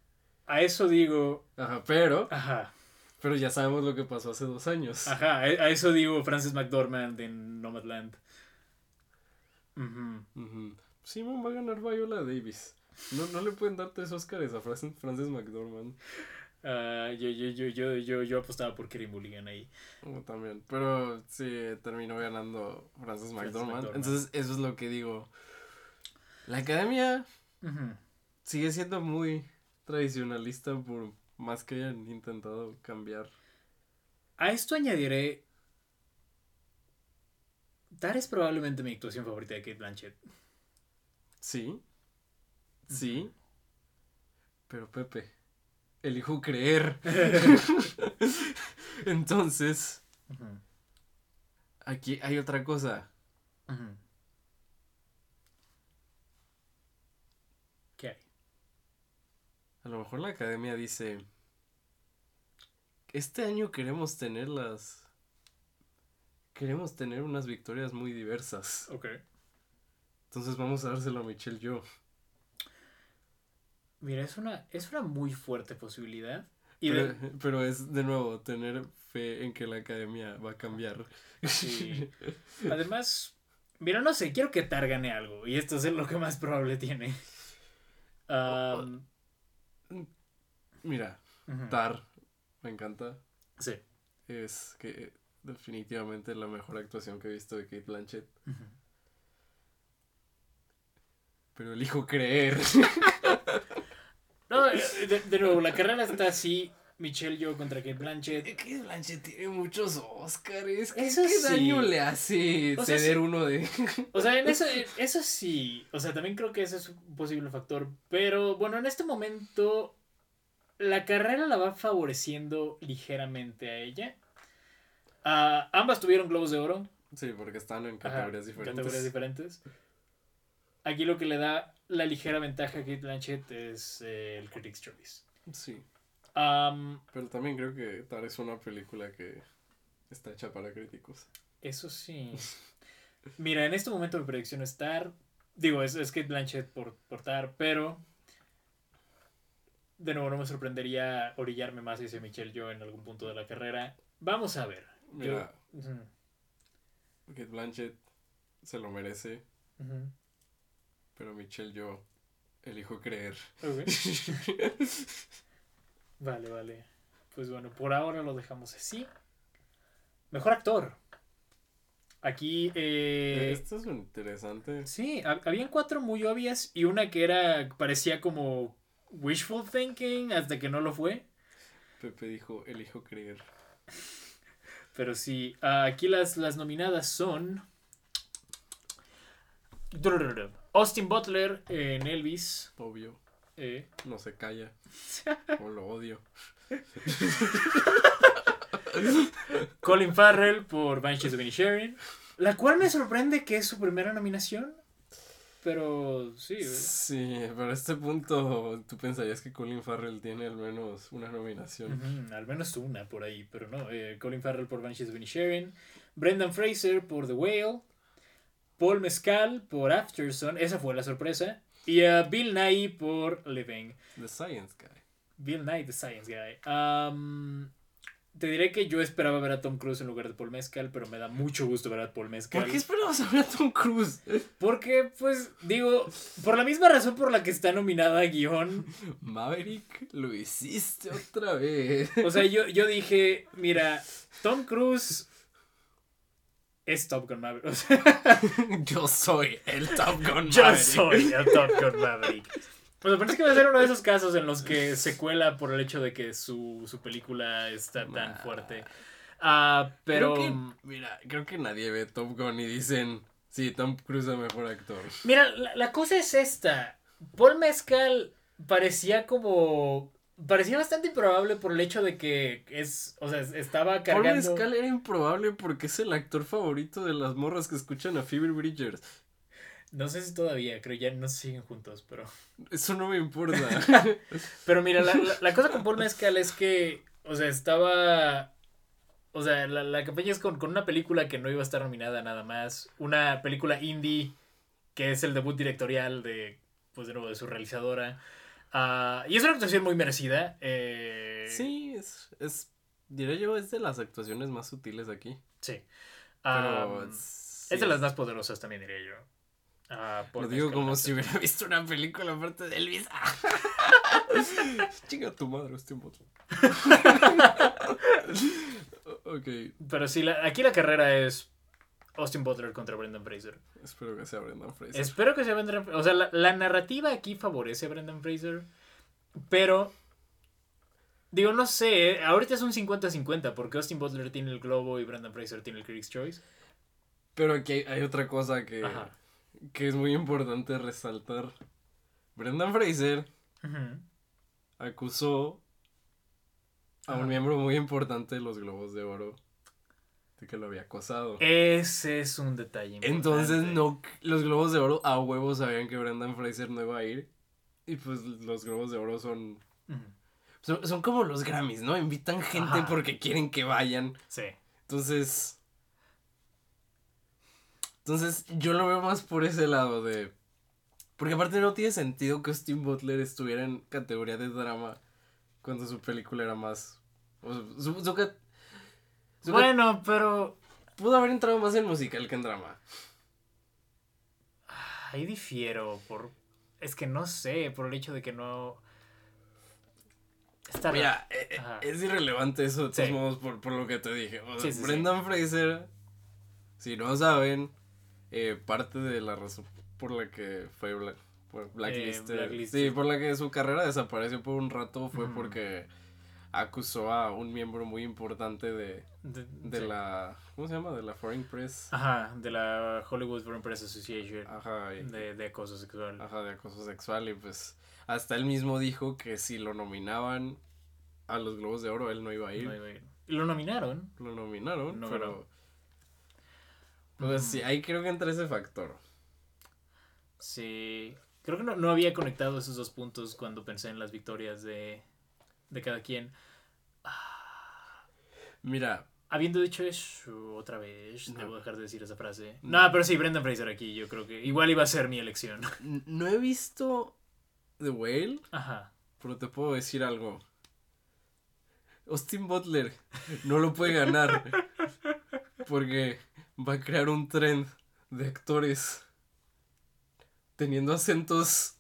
A eso digo, Ajá, pero, ajá, pero ya sabemos lo que pasó hace dos años. Ajá, a eso digo Francis McDormand en Nomadland. Simon va a ganar Viola Davis. No, no le pueden dar tres Oscars a Francis, Francis McDormand. Ah, yo, yo, yo, yo, yo, yo apostaba por Kerry Mulligan ahí. Como también. Pero sí, terminó ganando Francis McDormand. McDormand. Entonces, eso es lo que digo. La academia sigue siendo muy tradicionalista por más que hayan intentado cambiar. A esto añadiré. Tar es probablemente mi actuación favorita de Kate Blanchett. Sí. Sí. Pero Pepe, elijo creer. [LAUGHS] Entonces, aquí hay otra cosa. ¿Qué hay? A lo mejor la academia dice, este año queremos tener las... Queremos tener unas victorias muy diversas. Ok. Entonces vamos a dárselo a Michelle yo. Mira, es una, es una muy fuerte posibilidad. Y Pero, de- pero es de nuevo tener fe en que la academia va a cambiar. Sí. [LAUGHS] Además, mira, no sé, quiero que Tar gane algo. Y esto es lo que más probable tiene. Am, Mira, ujú. Tar, me encanta. Sí. Es que definitivamente la mejor actuación que he visto de Kate Blanchett. Pero elijo creer. [LAUGHS] No, de, de nuevo, la carrera está así. Michelle yo contra Kate Blanchett. Kate Blanchett tiene muchos Oscars. ¿Qué, Eso qué sí. daño le hace O sea, ceder sí. uno de... O sea, en [LAUGHS] eso, eso sí. O sea, también creo que ese es un posible factor. Pero bueno, en este momento la carrera la va favoreciendo ligeramente a ella. Ah, ambas tuvieron globos de oro. Sí, porque están en Ajá, categorías diferentes. categorías diferentes. Aquí lo que le da la ligera ventaja a Kate Blanchett es eh, el Critics' Choice. Sí, Pero también creo que Tar es una película que está hecha para críticos. eso sí. Mira, en este momento mi predicción es Tar. Digo, es, es Kate Blanchett por, por Tar, pero. De nuevo, no me sorprendería orillarme más hacia Michelle yo en algún punto de la carrera. Vamos a ver. Yo- Mira, Ujú, Kate Blanchett se lo merece, pero Michelle yo elijo creer. Ok. [LAUGHS] Vale, vale. Pues bueno, por ahora lo dejamos así. Mejor actor. Aquí, eh, Esto es interesante. sí, ha- habían cuatro muy obvias y una que era, parecía como wishful thinking hasta que no lo fue. Pepe dijo, elijo creer. Pero sí, aquí las, las nominadas son Austin Butler en Elvis. Obvio, eh, no se calla. [LAUGHS] o lo odio. Colin Farrell por Banshees of Inisherin. La cual me sorprende que es su primera nominación. Pero sí. Sí, pero a este punto tú pensarías que Colin Farrell tiene al menos una nominación. Al menos una por ahí, pero no. eh, Colin Farrell por Banshees of Inisherin. Brendan Fraser por The Whale. Paul Mescal por Afterson. Esa fue la sorpresa. Y a Bill Nye por Living. The Science Guy. Bill Nye, The Science Guy. Am, te diré que yo esperaba ver a Tom Cruise en lugar de Paul Mescal, pero me da mucho gusto ver a Paul Mescal. ¿Por qué esperamos a ver a Tom Cruise? [LAUGHS] Porque, pues, digo, por la misma razón por la que está nominada a guion. Maverick, lo hiciste otra vez. O sea, yo, yo dije, mira, Tom Cruise es Top Gun Maverick. [LAUGHS] O sea, [LAUGHS] Yo soy el Top Gun yo Maverick. soy el Top Gun Maverick. Pues parece que va a ser uno de esos casos en los que se cuela por el hecho de que su, su película está tan Nah. fuerte. Ah, pero... Creo que, mira, creo que nadie ve Top Gun y dicen, sí, Tom Cruise es el mejor actor. Mira, la, la cosa es esta. Paul Mescal parecía como... Parecía bastante improbable por el hecho de que es... O sea, estaba Paul cargando... Mescal era improbable porque es el actor favorito de las morras que escuchan a Phoebe Bridgers. No sé si todavía, creo ya no siguen juntos, pero... Eso no me importa. [LAUGHS] Pero mira, la, la- la cosa con Paul Mescal es que, o sea, estaba... O sea, la, la campaña es con, con una película que no iba a estar nominada nada más. Una película indie que es el debut directorial de, pues de nuevo, de su realizadora. Ah, y es una actuación muy merecida. eh, sí, es, es, diré yo, es de las actuaciones más sutiles aquí. Sí. Pero es, es de las más poderosas también, diría yo. Ah, Paul Lo digo como si hubiera visto una película aparte de Elvis. [LAUGHS] Chinga tu madre, este bot. [LAUGHS] ok, Pero sí, la- aquí la carrera es Austin Butler contra Brendan Fraser. espero que sea Brendan Fraser. Espero que sea Brendan Fraser. O sea, la, la narrativa aquí favorece a Brendan Fraser. Pero. Digo, no sé. eh, Ahorita es un 50-50 porque Austin Butler tiene el globo y Brendan Fraser tiene el Critics' Choice. Pero aquí hay, otra cosa que, Ajá. que es muy importante resaltar. Brendan Fraser acusó a un miembro muy importante de los Globos de Oro de que lo había acosado. Ese es un detalle. Importante. Entonces, no, los Globos de Oro a huevos sabían que Brendan Fraser no iba a ir. Y pues los Globos de Oro son. Son, son como los Grammys, ¿no? Invitan gente Ajá. porque quieren que vayan. Sí. Entonces. Entonces, yo lo veo más por ese lado de. Porque aparte no tiene sentido que Austin Butler estuviera en categoría de drama cuando su película era más. O sea, su, su Bueno, pero pudo haber entrado más en musical que en drama. ahí difiero por... Es que no sé, por el hecho de que no... Está Mira, eh, eh, es irrelevante eso de todos Sí. modos por, por lo que te dije. O sea, Sí, sí, sí. Brendan Fraser, si no saben, eh, parte de la razón por la que fue Bla- por Blacklisted, Blacklisted. Sí, por la que su carrera desapareció por un rato fue porque acusó a un miembro muy importante de, De, de sí. la... ¿Cómo se llama? De la Foreign Press. Ajá, de la Hollywood Foreign Press Association. Ajá, y- De, de acoso sexual. Ajá, de acoso sexual y pues hasta él mismo dijo que si lo nominaban a los Globos de Oro él no iba a ir. No iba a ir. Y lo nominaron. Lo nominaron, No pero... Pues Ujú. sí, ahí creo que entra ese factor. Sí. Creo que no, no había conectado esos dos puntos cuando pensé en las victorias de, de cada quien. Mira, Habiendo dicho eso otra vez, No. debo dejar de decir esa frase. No. No, pero sí, Brendan Fraser aquí, yo creo que igual iba a ser mi elección. [LAUGHS] no he visto The Whale, Ajá. pero te puedo decir algo. Austin Butler no lo puede ganar [LAUGHS] porque va a crear un trend de actores teniendo acentos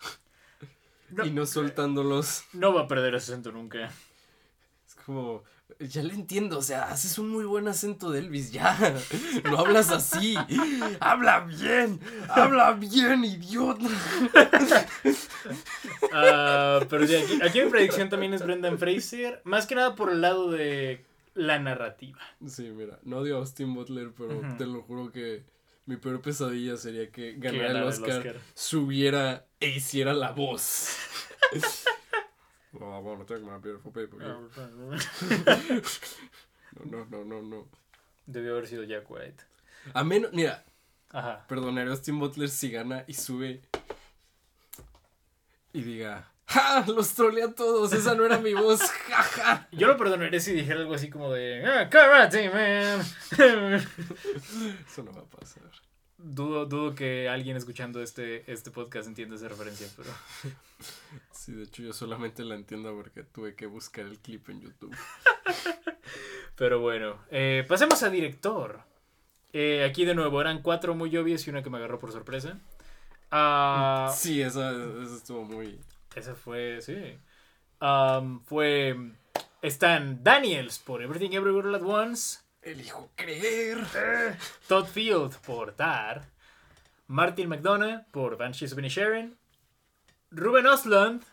No, y no soltándolos. no va a perder acento nunca. Como, ya le entiendo, o sea, haces un muy buen acento de Elvis, ya. [LAUGHS] No hablas así. Habla bien, habla bien, idiota. [LAUGHS] Ah, pero sí, aquí, aquí mi predicción también es Brendan Fraser. Más que nada por el lado de la narrativa. Sí, mira, no odio a Austin Butler, pero te lo juro que mi peor pesadilla sería que Que ganara el ganara Oscar, subiera e hiciera la voz. [LAUGHS] Oh, I take my beautiful people. No, [LAUGHS] no, no, no, no. Debió haber sido Jack White. A menos, mira, Ajá. perdonaré a Austin Butler si gana y sube y diga, ¡Ja! Los troleé a todos, esa no era mi voz, [LAUGHS] jaja. Yo lo perdonaré si dijera algo así como de ah, Karate Man. [LAUGHS] Eso no va a pasar. dudo, dudo que alguien escuchando este, este podcast entienda esa referencia, pero. Sí, de hecho yo solamente la entiendo porque tuve que buscar el clip en YouTube. [LAUGHS] Pero bueno. eh, pasemos a director. Eh, aquí de nuevo eran cuatro muy obvias y una que me agarró por sorpresa. Ah, Sí, esa, esa estuvo muy... Esa fue, sí. Fue Stan Daniels por Everything Everywhere All at Once. Elijo creer. Todd Field por Tar. Martin McDonough por Banshees of Inisherin. Ruben Ostlund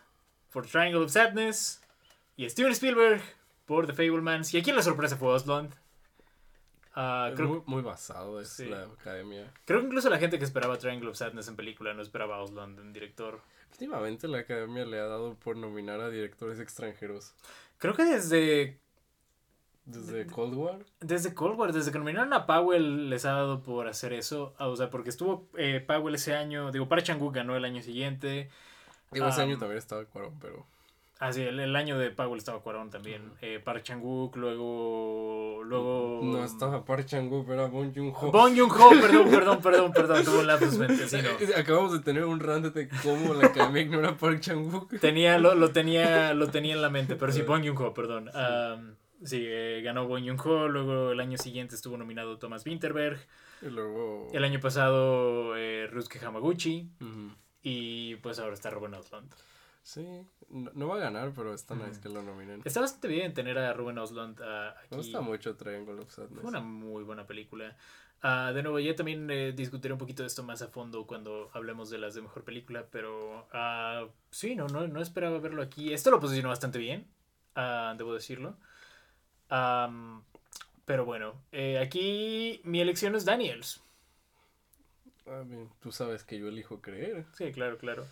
por Triangle of Sadness. Y Steven Spielberg por The Fablemans. Y aquí la sorpresa fue Ostlund. Ah, creo, muy, muy basado es Sí. la academia. creo que incluso la gente que esperaba Triangle of Sadness en película no esperaba a Ostlund en director. Últimamente la academia le ha dado por nominar a directores extranjeros. Creo que desde Desde Cold War. Desde Cold War, desde que nominaron a Powell, les ha dado por hacer eso. Ah, O sea, porque estuvo eh, Powell ese año. Digo, Park Chan-wook ganó el año siguiente. Digo, ese Am, año también estaba Cuarón, pero... Ah, sí, el, el año de Powell estaba Cuarón también. Eh, Park Chan-wook, luego. Luego. No estaba Park Chan-wook, era Bong Joon-ho. Bong Joon-ho, [LAUGHS] perdón, perdón, perdón, perdón. Tuvo un lapsus mental, sí, no. Acabamos de tener un rant de cómo la academia ignora a Park Chan-wook. Tenía, lo, lo tenía, [LAUGHS] lo tenía en la mente, pero sí, Bong Joon-ho, perdón. Am, sí, eh, ganó Bong Joon-ho, luego el año siguiente estuvo nominado Thomas Winterberg. Y luego... El año pasado, eh, Rusuke Hamaguchi. Ujú. Y pues ahora está Ruben Ostlund. Sí, no, no va a ganar, pero está nice que lo nominen. Está bastante bien tener a Ruben Ostlund ah, Me aquí. gusta mucho Triangle of Sadness. Fue una muy buena película. Ah, de nuevo, ya también eh, discutiré un poquito de esto más a fondo cuando hablemos de las de mejor película, pero ah, sí, no, no, no esperaba verlo aquí. Esto lo posicionó bastante bien, debo decirlo. Am, pero bueno, eh, aquí mi elección es Daniels. I mean, tú sabes que yo elijo creer. Sí, claro, claro.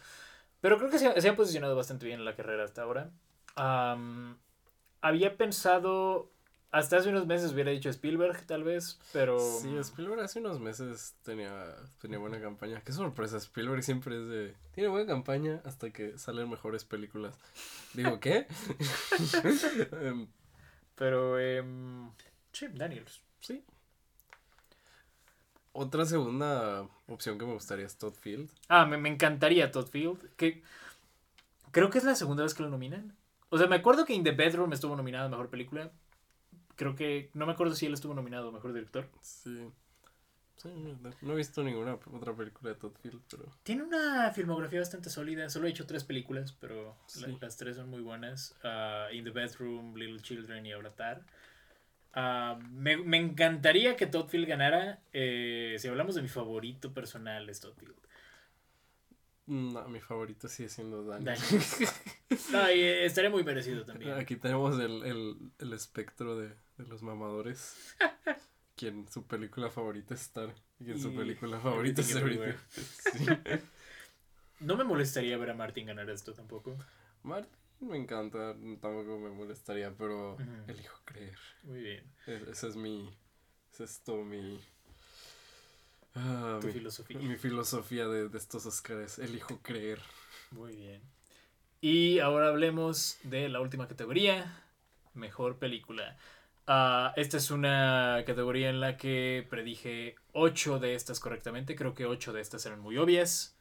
Pero creo que se, se ha posicionado bastante bien en la carrera hasta ahora. Am, había pensado, hasta hace unos meses hubiera dicho Spielberg tal vez, pero... Sí, Spielberg hace unos meses tenía, tenía buena campaña. Qué sorpresa, Spielberg siempre es de... Tiene buena campaña hasta que salen mejores películas. Digo, ¿qué? [LAUGHS] [LAUGHS] Em, Pero, em, sí, Daniels. sí. Otra segunda opción que me gustaría es Todd Field. Ah, me, me encantaría Todd Field, que creo que es la segunda vez que lo nominan. O sea, me acuerdo que In the Bedroom estuvo nominado a Mejor Película. Creo que, no me acuerdo si él estuvo nominado a Mejor Director. Sí. Sí, no, he visto ninguna otra película de Todd Field, pero... Tiene una filmografía bastante sólida. Solo ha hecho tres películas, pero Sí. las tres son muy buenas. Ah, In the Bedroom, Little Children y Avatar. Ah, me, me encantaría que Todd Field ganara. eh, si hablamos de mi favorito personal, es Todd Field. No, mi favorito sigue siendo Daniel. Daniel. [LAUGHS] No, y, eh, estaría muy merecido también. Aquí tenemos el, el, el espectro de, de los mamadores. [LAUGHS] quien su película favorita es Star. Y quien su Y película favorita es Everything Everything. [LAUGHS] Sí. No me molestaría ver a Martin ganar esto tampoco. Martin me encanta, tampoco me molestaría, pero elijo creer. Muy bien. E- Esa es mi. Esa es todo mi. ah, Tu mi, filosofía. mi filosofía de, de estos Oscars. Elijo creer. Muy bien. Y ahora hablemos de la última categoría, mejor película. Ah, esta es una categoría en la que predije 8 de estas correctamente. Creo que 8 de estas eran muy obvias.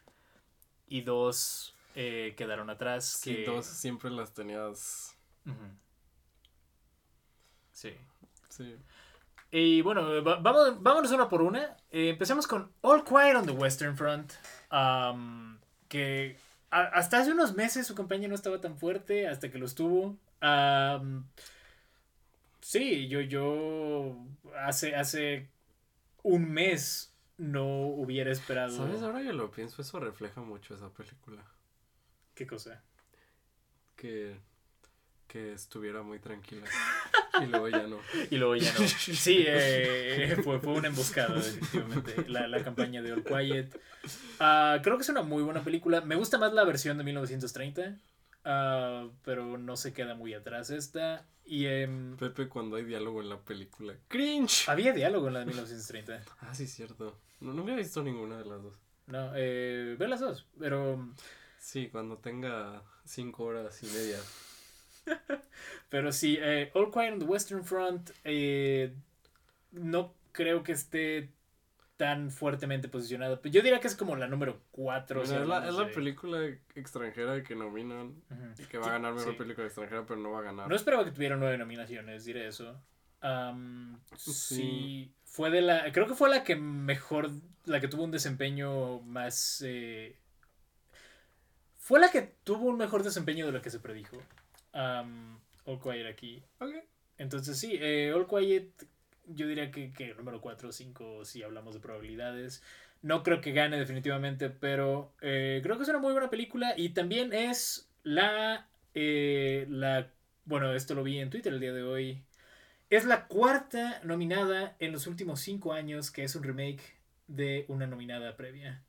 Y dos eh, quedaron atrás. Sí, que... dos siempre las tenías. Sí. Sí. Y bueno, va- vamos, vámonos una por una. Eh, empecemos con All Quiet on the Western Front. que a- hasta hace unos meses su campaña no estaba tan fuerte, hasta que lo estuvo. Sí, yo, yo hace, hace un mes no hubiera esperado. ¿Sabes? Ahora que lo pienso, eso refleja mucho esa película. ¿Qué cosa? Que. Que estuviera muy tranquila. y luego ya no. [LAUGHS] Y luego ya no. [LAUGHS] Sí, eh, fue, fue una emboscada, definitivamente. La, la campaña de All Quiet. Ah, creo que es una muy buena película. Me gusta más la versión de 1930. ah, pero no se queda muy atrás esta. Y em, Pepe cuando hay diálogo en la película. ¡Cringe! había diálogo en la de 1930. Ah, sí, cierto. No, nunca he visto ninguna de las dos. No, eh, ve las dos. Pero, Sí, cuando tenga cinco horas y media. [LAUGHS] pero sí, eh, All Quiet on the Western Front. eh, no creo que esté tan fuertemente posicionada. Yo diría que es como la número 4. Bueno, es, la, es la película extranjera que nominan y que va a ganar mejor Sí. película extranjera, pero no va a ganar. No esperaba que tuviera nueve nominaciones, diré eso. Am, sí. Sí. fue de la. Creo que fue la que mejor. La que tuvo un desempeño más. eh, fue la que tuvo un mejor desempeño de lo que se predijo. Um, All Quiet aquí. Ok. Entonces sí, eh, All Quiet. Yo diría que, que número 4 o 5 si hablamos de probabilidades. No creo que gane definitivamente, pero eh, creo que es una muy buena película y también es la, eh, la... Bueno, esto lo vi en Twitter el día de hoy. Es la cuarta nominada en los últimos 5 años que es un remake de una nominada previa.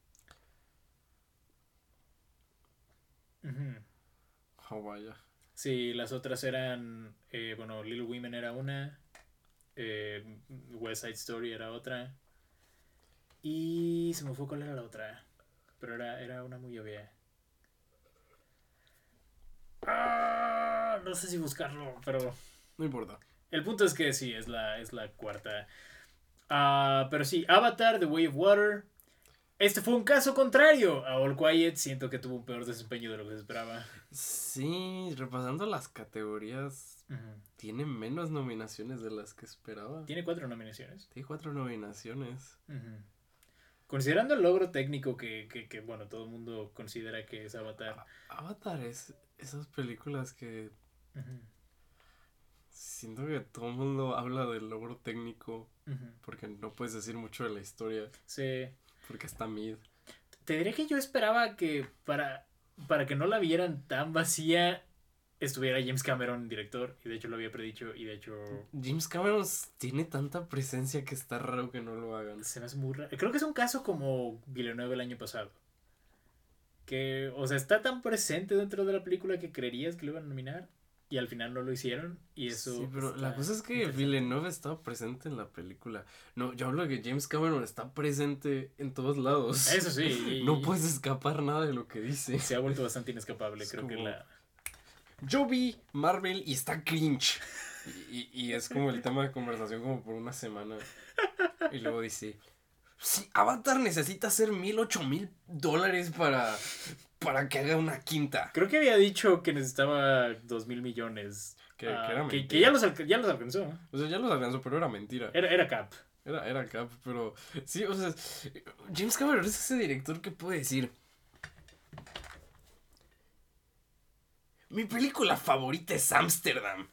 Ujú. Oh, vaya. Sí, las otras eran, eh, bueno, Little Women era una, eh, West Side Story era otra, y se me fue cuál era la otra, pero era, era una muy obvia. Ah, no sé si buscarlo, pero No importa. el punto es que sí, es la, es la cuarta. Ah, pero sí, Avatar, The Way of Water. Este fue un caso contrario a All Quiet. Siento que tuvo un peor desempeño de lo que se esperaba. Sí, repasando las categorías, tiene menos nominaciones de las que esperaba. Tiene cuatro nominaciones. Tiene cuatro nominaciones. Considerando el logro técnico que, que, que, bueno, todo el mundo considera que es Avatar. Avatar es esas películas que siento que todo el mundo habla del logro técnico porque no puedes decir mucho de la historia Sí. Porque está mid. Te diré que yo esperaba que para, para que no la vieran tan vacía estuviera James Cameron director. Y de hecho lo había predicho. Y de hecho James Cameron tiene tanta presencia que está raro que no lo hagan. se me hace muy raro. Creo que es un caso como Villeneuve el año pasado. Que, o sea, está tan presente dentro de la película que creerías que lo iban a nominar. Y al final no lo hicieron y eso... Sí, pero la cosa es que. Villeneuve estaba presente en la película. No, yo hablo de que James Cameron está presente en todos lados. Eso sí. [LAUGHS] y- No puedes escapar nada de lo que dice. Se ha vuelto bastante inescapable, Es creo que la... Yo vi Marvel y está cringe. Y, y- y es como el tema de conversación como por una semana. Y luego dice, sí, Avatar necesita hacer mil, ocho mil dólares para, para que haga una quinta. Creo que había dicho que necesitaba dos mil millones. Que, ah, que era que, mentira. que ya, los ya los alcanzó. O sea, ya los alcanzó, pero era mentira. Era, era Cap. Era, era Cap, pero sí, o sea, James Cameron es ese director que puede decir. Mi película favorita es Amsterdam.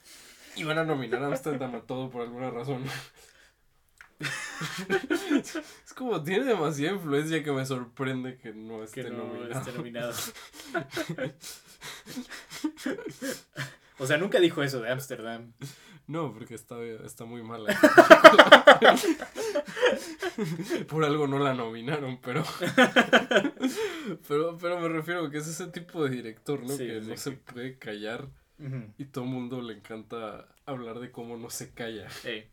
Y van a nominar a Amsterdam a todo por alguna razón. [LAUGHS] es como tiene demasiada influencia que me sorprende que no Que esté no nominado. esté nominado. [LAUGHS] o sea, nunca dijo eso de Ámsterdam. No, porque está, está muy mala. [LAUGHS] Por algo no la nominaron, pero. pero, pero me refiero a que es ese tipo de director, ¿no? Sí, que no que- se puede callar y todo el mundo le encanta hablar de cómo no se calla. Ey.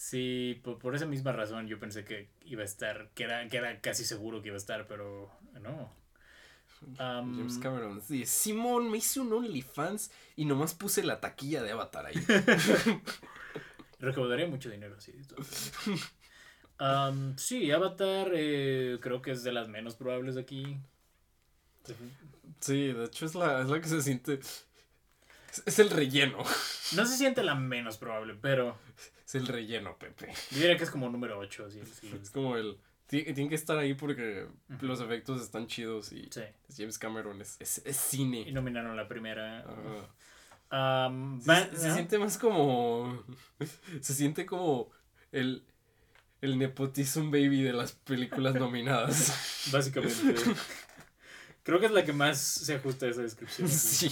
Sí, por, por esa misma razón yo pensé que iba a estar, que era, que era casi seguro que iba a estar, pero no. Am, James Cameron, sí, Simón, me hice un OnlyFans y nomás puse la taquilla de Avatar ahí. [LAUGHS] recaudaría mucho dinero, sí. Am, sí, Avatar eh, creo que es de las menos probables de aquí. Sí, de hecho es la, es la que se siente. Es, el relleno. No se siente la menos probable, pero Es el relleno, Pepe. yo diría que es como número 8. Sí, sí. Es como el. Tiene, que estar ahí porque los efectos están chidos y Sí. James Cameron es, es, es Y cine. nominaron la primera. Ajá. Am, Se, siente más como. [LAUGHS] Se siente como el. El nepotism baby de las películas nominadas. [LAUGHS] Básicamente. [LAUGHS] Creo que es la que más se ajusta a esa descripción. sí.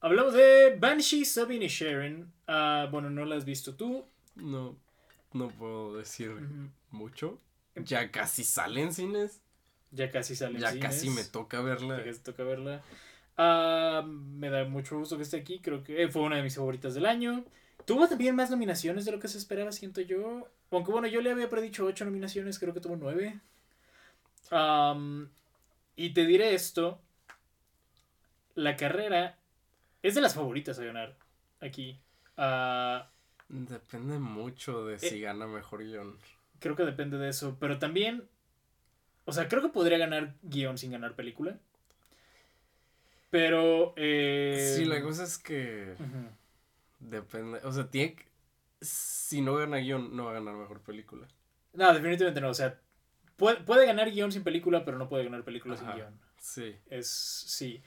Hablamos de Banshee, Sabine y Sharon. Ah, bueno, no la has visto tú. No. No puedo decir mucho. Ya casi sale en cines. Ya casi sale en Ya cines. casi me toca verla. Ya casi toca verla. Ah, me da mucho gusto que esté aquí. Creo que fue una de mis favoritas del año. Tuvo también más nominaciones de lo que se esperaba, siento yo. Aunque bueno, yo le había predicho ocho nominaciones, creo que tuvo nueve. Y te diré esto. La carrera es de las favoritas a ganar aquí. Ah, Depende mucho de si Eh. gana mejor guion. creo que depende de eso. Pero también. O sea, creo que podría ganar guion sin ganar película. Pero. Eh, Sí, la cosa es que depende. O sea, tiene que- Si no gana guion, no va a ganar mejor película. No, definitivamente no. O sea, puede, puede ganar guion sin película, pero no puede ganar película Ajá. sin guion. Sí. Es. Sí.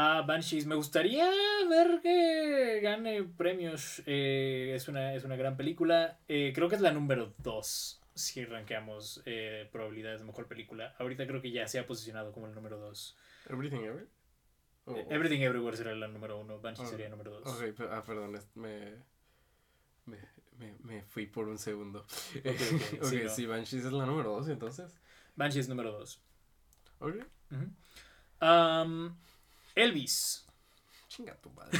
Ah, Banshees. Me gustaría ver que gane premios. Eh, es, una, es una gran película. Eh, creo que es la número 2. Si rankeamos eh, probabilidades de mejor película. Ahorita creo que ya se ha posicionado como el número 2. Everything Ever. Oh, Everything Everywhere será la número 1. Banshees Ah, sería número 2. ok, pe- ah, perdón, me, me, me, me fui por un segundo. ok, [LAUGHS] ok, sí, no. sí, Banshees es la número 2 entonces. Banshees número 2. Ok. Elvis. Chinga tu madre.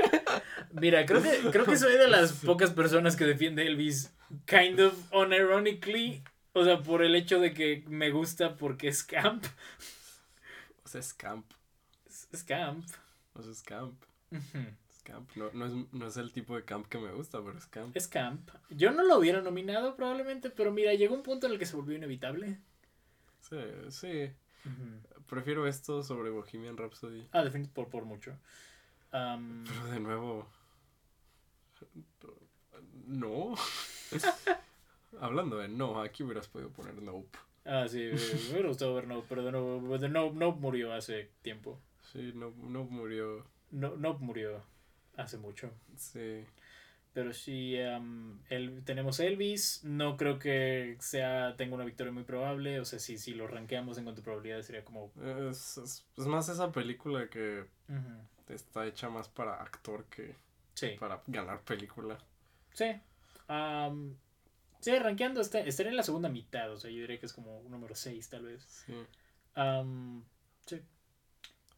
[LAUGHS] Mira, creo que, creo que soy de las pocas personas que defiende Elvis kind of unironically. O sea, por el hecho de que me gusta porque es camp. o sea, es camp. Es, es camp. O sea, es camp. Es camp. No, no, es, no es el tipo de camp que me gusta, pero es camp. Es camp. Yo no lo hubiera nominado probablemente, pero mira, llegó un punto en el que se volvió inevitable. Sí, sí. Prefiero esto sobre Bohemian Rhapsody. Ah, definitivamente por, por mucho. Am, Pero de nuevo. No. [LAUGHS] Hablando de no, aquí hubieras podido poner Nope. ah, sí, me hubiera gustado ver No, pero de nuevo, de no, no murió hace tiempo. Sí, no, no murió. No, no murió hace mucho. Sí. Pero am, el, tenemos Elvis. No creo que sea tenga una victoria muy probable. O sea, si, si lo rankeamos en cuanto a probabilidades sería como... Es, es, es más esa película que está hecha más para actor que Sí, para ganar película. sí. Am, sí, rankeando está, estaría en la segunda mitad. O sea, yo diría que es como un número 6 tal vez. Sí. Am, sí.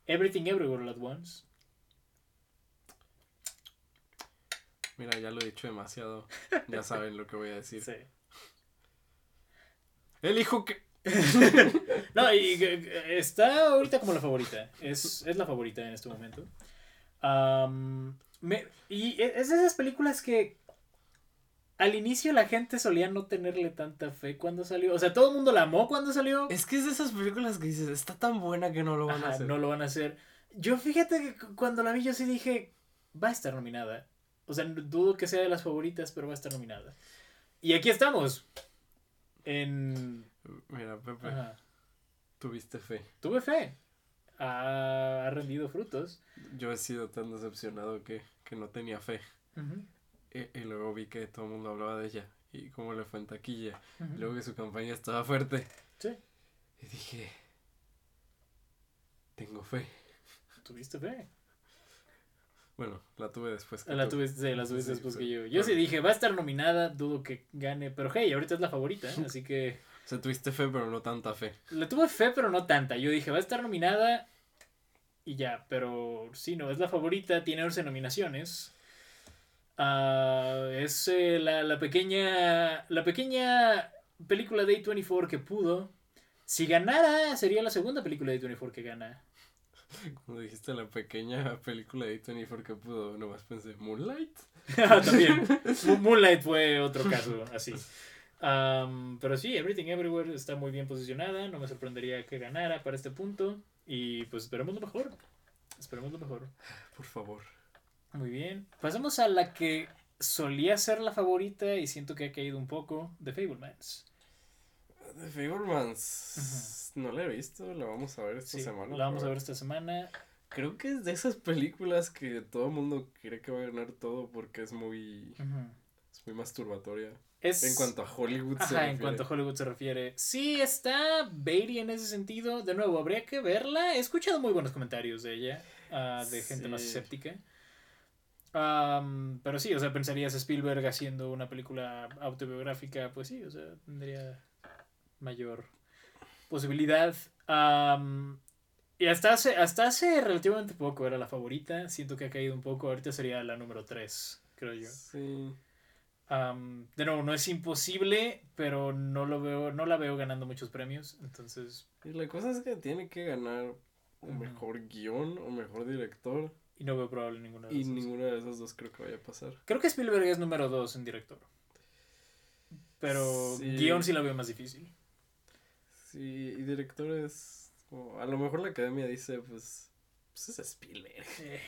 Everything Everywhere All at Once. Mira, ya lo he dicho demasiado. Ya saben lo que voy a decir. Sí. El hijo que. [LAUGHS] No, y eh, está ahorita como la favorita. Es, es la favorita en este momento. Me- y e- es de esas películas que al inicio la gente solía no tenerle tanta fe cuando salió. O sea, todo el mundo la amó cuando salió. Es que es de esas películas que dices, está tan buena que no lo van a hacer. no lo van a hacer. Yo fíjate que cu- cuando la vi yo sí dije, va a estar nominada. O sea, dudo que sea de las favoritas, pero va a estar nominada. Y aquí estamos. En... Mira, Pepe, Ajá. tuviste fe. Tuve fe. Ha, ha rendido frutos. Yo he sido tan decepcionado que, que no tenía fe. Y, y luego vi que todo el mundo hablaba de ella. Y cómo le fue en taquilla. Y luego que su campaña estaba fuerte. Sí, Y dije, tengo fe. tuviste fe. Bueno, la tuve después que La tú. sí, la Sí, después sí. que yo. Yo sí dije, va a estar nominada, dudo que gane. Pero hey, ahorita es la favorita, ¿eh? [LAUGHS] así que... O sea, tuviste fe, pero no tanta fe. Le tuve fe, pero no tanta. Yo dije, va a estar nominada y ya. Pero sí, no, es la favorita, tiene 11 nominaciones. Ah, es eh, la, la pequeña. La pequeña película de A24 que pudo. Si ganara, sería la segunda película de A24 que gana. Cuando dijiste la pequeña película de A24 que pudo, nomás pensé, Moonlight. [LAUGHS] También. Mo- Moonlight fue otro caso así. Am, pero sí, Everything Everywhere está muy bien posicionada. No me sorprendería que ganara para este punto. Y pues esperemos lo mejor. Esperemos lo mejor. Por favor. Muy bien. Pasamos a la que solía ser la favorita y siento que ha caído un poco. The Fablemans. The Fablemans. No la he visto, la vamos a ver esta Sí, semana. la vamos a ver esta semana. Creo que es de esas películas que todo el mundo cree que va a ganar todo porque es muy, es muy masturbatoria. Es... En cuanto a Hollywood se Ajá, en refiere. cuanto a Hollywood se refiere. Sí, está Beatty en ese sentido. De nuevo, habría que verla. He escuchado muy buenos comentarios de ella, ah, de gente más escéptica. Am, pero sí, o sea, pensarías Spielberg haciendo una película autobiográfica, pues sí, o sea, tendría mayor posibilidad. Y hasta hace, hasta hace relativamente poco era la favorita. Siento que ha caído un poco. Ahorita sería la número 3, creo yo. Sí. De nuevo, no es imposible, pero no lo veo, no la veo ganando muchos premios. Entonces, Y la cosa es que tiene que ganar un mejor guion o mejor director. y no veo probable ninguna de Y las dos. ninguna de esas dos creo que vaya a pasar. Creo que Spielberg es número 2 en director. Pero Sí. guion sí la veo más difícil. Sí, y directores. como- a lo mejor la academia dice, pues. Pues es Spielberg. Eh,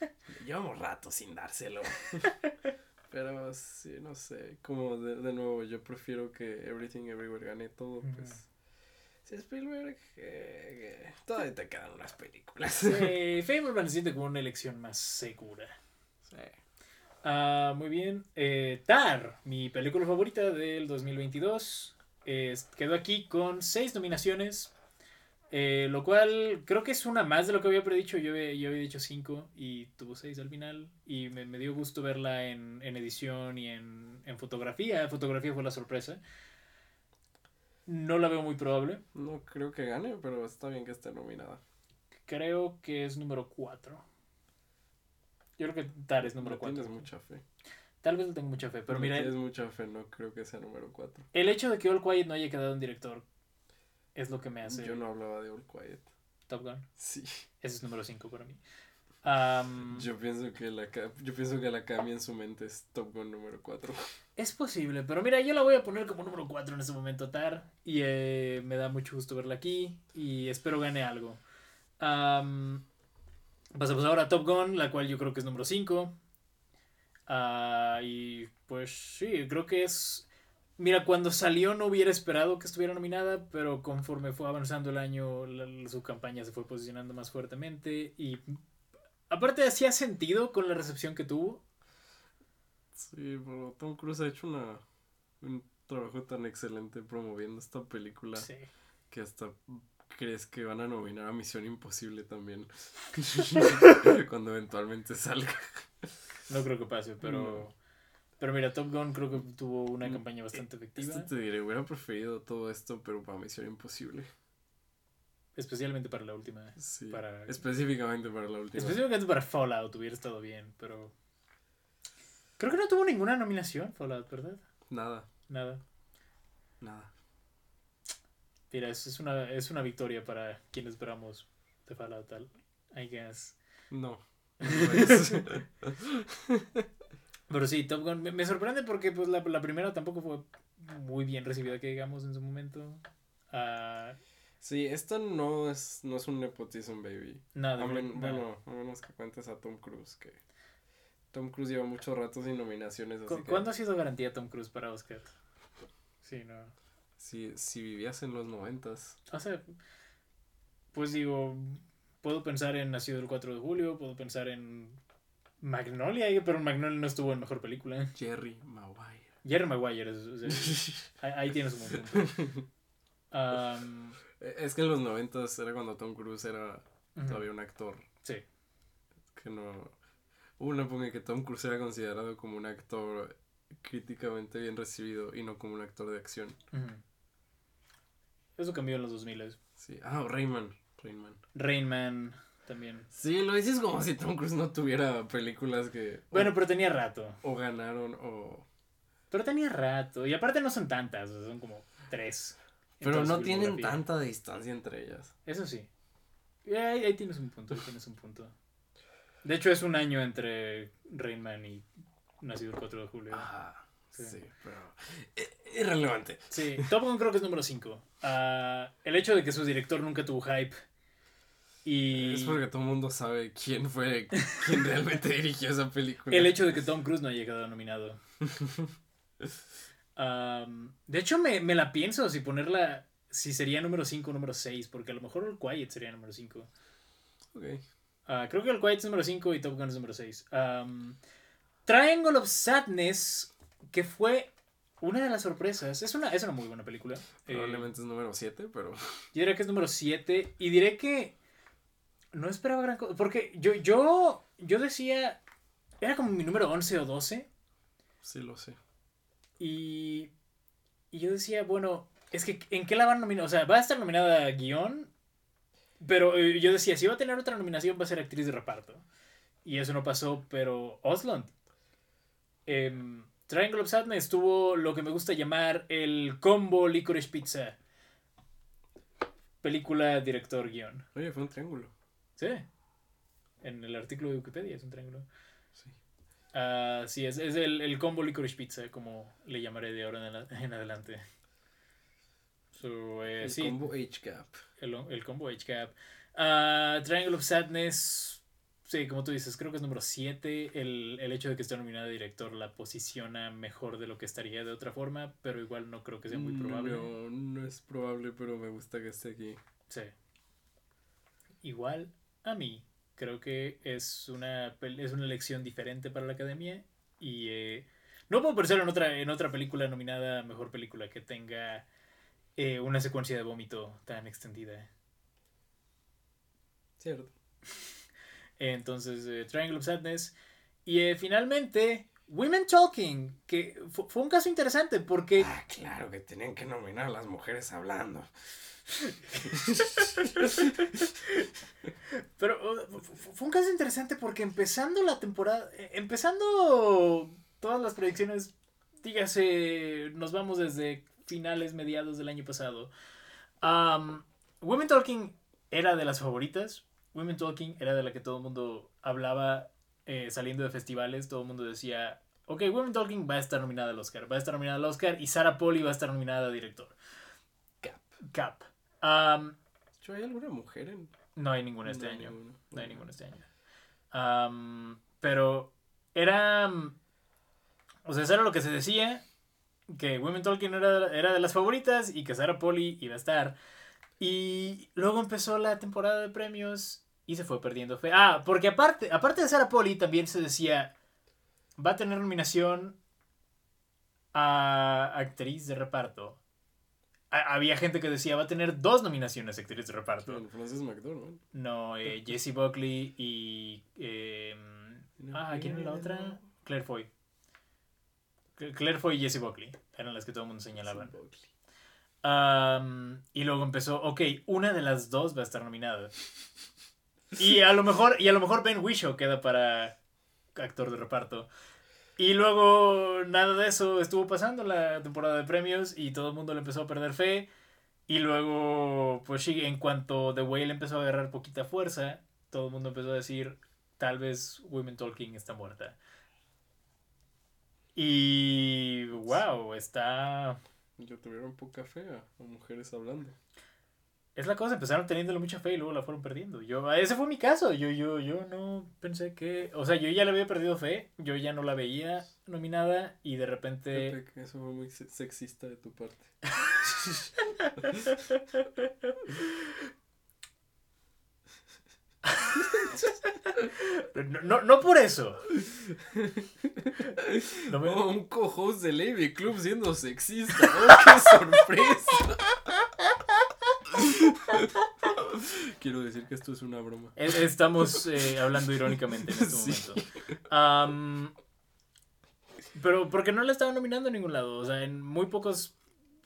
[LAUGHS] Llevamos rato sin dárselo. [LAUGHS] Pero sí, no sé. Como de, de nuevo, yo prefiero que Everything Everywhere gane todo. Pues. Si Spielberg. eh, eh, todavía te quedan unas películas. sí, [LAUGHS] Fableman se siente como una elección más segura. Sí. Ah, muy bien. Eh, Tar, mi película favorita del 2022. Quedó aquí con seis nominaciones. eh, lo cual creo que es una más de lo que había predicho. Yo había, yo había dicho cinco y tuvo seis al final. Y me, me dio gusto verla en, en edición y en, en fotografía. Fotografía fue la sorpresa. No la veo muy probable. No creo que gane, pero está bien que esté nominada. Creo que es número 4. Yo creo que Tar es número No 4. tienes mucha fe. Tal vez le tengo mucha fe, pero No mira, tienes mucha fe, no creo que sea número 4. el hecho de que All Quiet no haya quedado en director es lo que me hace Yo no hablaba de All Quiet. Top Gun. Sí. Ese es número 5 para mí. Yo pienso que la yo pienso que la Cami en su mente es Top Gun número 4. Es posible, pero mira, yo la voy a poner como número 4 en este momento, Tar. Y eh, me da mucho gusto verla aquí. Y espero gane algo. Am, pasamos ahora a Top Gun, la cual yo creo que es número 5. Y pues sí, creo que es. Mira, cuando salió no hubiera esperado que estuviera nominada, pero conforme fue avanzando el año, la- su campaña se fue posicionando más fuertemente. Y aparte, hacía sentido con la recepción que tuvo. Sí, pero Tom Cruise ha hecho una un trabajo tan excelente promoviendo esta película Sí. que hasta crees que van a nominar a Misión Imposible también. [LAUGHS] [LAUGHS] Cuando eventualmente salga. No creo que pase, pero. No. Pero mira, Top Gun creo que tuvo una Mm, campaña bastante efectiva. Esto te diré, hubiera preferido todo esto, pero para Misión Imposible. Especialmente para la última. Sí. Para- Específicamente para la última. Específicamente para Fallout hubiera estado bien, pero. Creo que no tuvo ninguna nominación, Fallout, ¿verdad? Nada, Nada. nada. Mira, es, es una, es una victoria para quienes esperamos de Fallout, tal. I guess. No. Pero sí, Top Gun me, me sorprende porque pues la, la primera tampoco fue muy bien recibida, que digamos, en su momento. Ah, sí, esto no es, no es un nepotism baby. nada, A men- nada. bueno, a menos que cuentes a Tom Cruise, que Tom Cruise lleva mucho rato sin nominaciones. ¿Cu- Así que ¿Cuándo ha sido garantía Tom Cruise para Oscar? Sí, no. si, si vivías en los noventas, O sea, pues digo, puedo pensar en Nacido el 4 de julio, puedo pensar en Magnolia, pero Magnolia no estuvo en mejor película. Jerry Maguire. Jerry Maguire, [LAUGHS] ahí, tienes un. Am, Eh, es que en los noventas era cuando Tom Cruise era todavía un actor Sí, que no... Una en que Tom Cruise era considerado como un actor críticamente bien recibido y no como un actor de acción. Eso cambió en los 2000. Sí. Ah, Rayman. Rain Man también. Sí, lo dices como si Tom Cruise no tuviera películas que Bueno, pero tenía rato. o, ganaron o... Pero tenía rato. Y aparte no son tantas, son como tres. Pero no tienen tanta distancia entre ellas. Eso sí. Ahí, ahí tienes un punto, ahí tienes un punto. De hecho, es un año entre Rain Man y Nacido el 4 de julio. Ah, Sí. sí, pero... Irrelevante. Sí, Top Gun creo que es número 5. el hecho de que su director nunca tuvo hype. Y Es porque todo el mundo sabe quién fue quien realmente [LAUGHS] dirigió esa película. el hecho de que Tom Cruise no haya quedado nominado. De hecho, me, me la pienso si ponerla. Si sería número 5 o número 6, porque a lo mejor el Quiet sería número 5. Ok. Ah, creo que el Quiet es número 5 y Top Gun es número 6. Triangle of Sadness, que fue una de las sorpresas. Es una, es una muy buena película. Eh, Probablemente es número 7, pero... yo diría que es número 7 y diré que no esperaba gran cosa. Porque yo, yo, yo decía, era como mi número 11 o 12 Sí lo sé. y, y yo decía, bueno, es que ¿en qué la van a nominar? O sea, va a estar nominada a guion, pero eh, yo decía, si va a tener otra nominación va a ser actriz de reparto. Y eso no pasó, pero Osland. em, Triangle of Sadness tuvo lo que me gusta llamar el combo Licorice Pizza. Película, director, guion. Oye, fue un triángulo. Sí. En el artículo de Wikipedia es un triángulo. Sí. Ah, sí, es, es el, el combo licorice pizza, como le llamaré de ahora en, en adelante. So, eh, El sí, combo H-Gap. el, el combo H-Cap. Ah, Triangle of Sadness, sí, como tú dices, creo que es número 7. El, el hecho de que esté nominada director la posiciona mejor de lo que estaría de otra forma, pero igual no creo que sea muy probable. No, no es probable, pero me gusta que esté aquí. Sí. Igual a mí. Creo que es una, es una elección diferente para la academia. Y eh, no puedo pensar en otra, en otra película nominada a mejor película que tenga eh, una secuencia de vómito tan extendida. Cierto. [LAUGHS] Entonces, eh, Triangle of Sadness. Y eh, finalmente, Women Talking, que fu- fue un caso interesante porque Ah, claro que tenían que nominar a las mujeres hablando. Pero fu- fu- fue un caso interesante porque empezando la temporada, eh, empezando todas las predicciones, dígase, nos vamos desde finales, mediados del año pasado. Women Talking era de las favoritas. Women Talking era de la que todo el mundo hablaba eh, saliendo de festivales. Todo el mundo decía, ok, Women Talking va a estar nominada al Oscar. Va a estar nominada al Oscar y Sarah Polly va a estar nominada a director. Cap. Cap. Um, ¿hay alguna mujer en...? no hay ninguna este No, año. ninguna. No hay ninguno este año. Pero era. O sea, eso era lo que se decía. Que Women Talking era, era de las favoritas y que Sarah Polly iba a estar. Y luego empezó la temporada de premios y se fue perdiendo fe. Ah, porque aparte, aparte de Sarah Polly también se decía. Va a tener nominación a actriz de reparto. Ha- había gente que decía va a tener dos nominaciones a actriz de reparto. Con Frances McDormand. No, eh, Jessie Buckley y. eh, ah, ¿quién era la otra? Claire Foy. Cl- Claire Foy y Jessie Buckley eran las que todo el mundo señalaba. Sí. Am, y luego empezó, ok, una de las dos va a estar nominada. [LAUGHS] Y a lo mejor, y a lo mejor Ben Whishaw queda para actor de reparto. Y luego nada de eso estuvo pasando la temporada de premios y todo el mundo le empezó a perder fe. Y luego, pues sí, en cuanto The Whale empezó a agarrar poquita fuerza, todo el mundo empezó a decir, tal vez Women Talking está muerta. Y wow, está... Yo tuvieron poca fe a mujeres hablando. Es la cosa, empezaron teniéndole mucha fe y luego la fueron perdiendo. Yo, ese fue mi caso. Yo, yo, yo no pensé que. O sea, yo ya le había perdido fe. Yo ya no la veía nominada. Y de repente. Eso fue muy se- sexista de tu parte. No, [LAUGHS] no, no por eso. No me- Oh, un co-host del AV Club siendo sexista. ¡Oh, qué sorpresa! [LAUGHS] Quiero decir que esto es una broma. Es- Estamos eh, hablando irónicamente en este Sí. momento. Pero porque no la estaban nominando en ningún lado. O sea, en muy pocos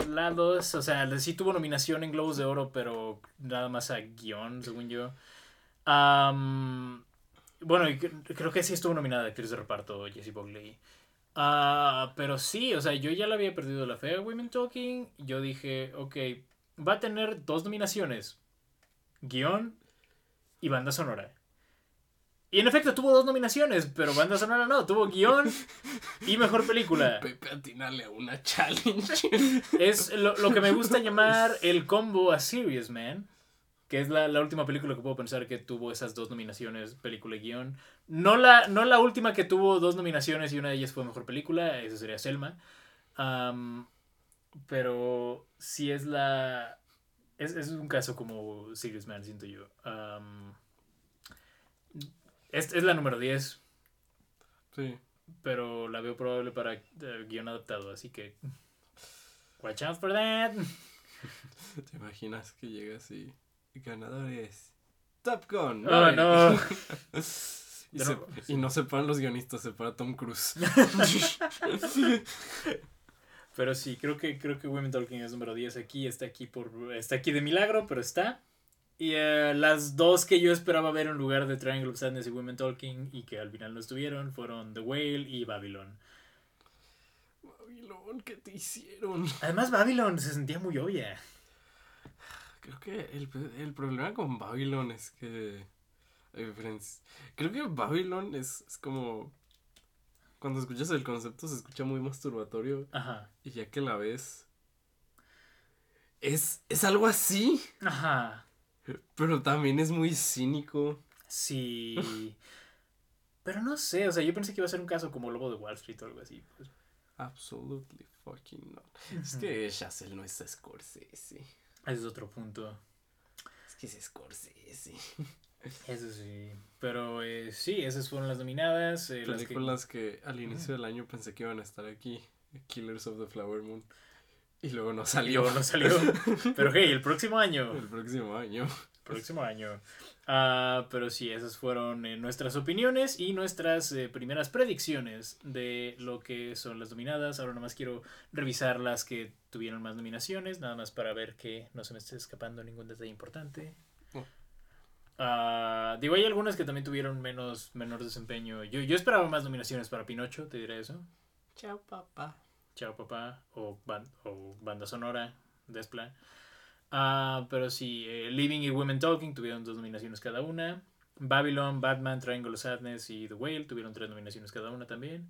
lados. O sea, sí tuvo nominación en Globos de Oro, pero nada más a guion, según yo. Am, bueno, creo que sí estuvo nominada actriz de reparto Jessie Buckley. Ah, pero sí, o sea, yo ya le había perdido la fe a Women Talking. Yo dije, ok, va a tener dos nominaciones: guion y banda sonora. Y en efecto tuvo dos nominaciones, pero banda sonora no, tuvo guion y mejor película. [LAUGHS] Pepe atinale a una challenge. [LAUGHS] Es lo, lo que me gusta llamar el combo a Serious Man, que es la, la última película que puedo pensar que tuvo esas dos nominaciones, película y guion. No la, no la última que tuvo dos nominaciones y una de ellas fue mejor película, esa sería Selma. Pero sí es la... Es, es un caso como Serious Man, siento yo. Am, es, es la número 10, Sí. pero la veo probable para eh, guion adaptado, así que... Watch out for that. [LAUGHS] ¿Te imaginas que llegas y ganadores? Top Gun. Oh, [LAUGHS] no. y, se- y no los guionistas, separa Tom Cruise. [LAUGHS] Pero sí, creo que, creo que Women Talking es número 10 aquí. Está aquí por está aquí de milagro, pero está. Y eh, las dos que yo esperaba ver en lugar de Triangle of Sadness y Women Talking y que al final no estuvieron fueron The Whale y Babylon. Babilón, ¿qué te hicieron? Además, Babylon se sentía muy obvia. Creo que el, el problema con Babylon es que. Creo que Babylon es, es como. Cuando escuchas el concepto se escucha muy masturbatorio. Ajá. Y ya que la ves. Es, es algo así. Ajá. Pero también es muy cínico. Sí. Pero no sé, o sea, yo pensé que iba a ser un caso como Lobo de Wall Street o algo así. pues. Absolutely fucking not. Es que Chazelle no es Scorsese. Ese es otro punto. Es que es Scorsese. Eso sí. Pero eh, sí, esas fueron las nominadas. eh, las que- Películas que... al inicio del año pensé que iban a estar aquí. Killers of the Flower Moon. Y luego no salió. no salió. [LAUGHS] Pero hey, el próximo año. El próximo año. Próximo año. Ah, pero sí, esas fueron eh, nuestras opiniones y nuestras eh, primeras predicciones de lo que son las nominadas. Ahora nomás quiero revisar las que tuvieron más nominaciones, nada más para ver que no se me esté escapando ningún detalle importante. Oh. Digo, hay algunas que también tuvieron menos menor desempeño. Yo, yo esperaba más nominaciones para Pinocho, te diré eso. Chao, papá. Chao Papá o, ban- o Banda Sonora, Despla. Ah, pero sí, eh, Living y Women Talking tuvieron dos nominaciones cada una. Babylon, Batman, Triangle of Sadness y The Whale tuvieron tres nominaciones cada una también.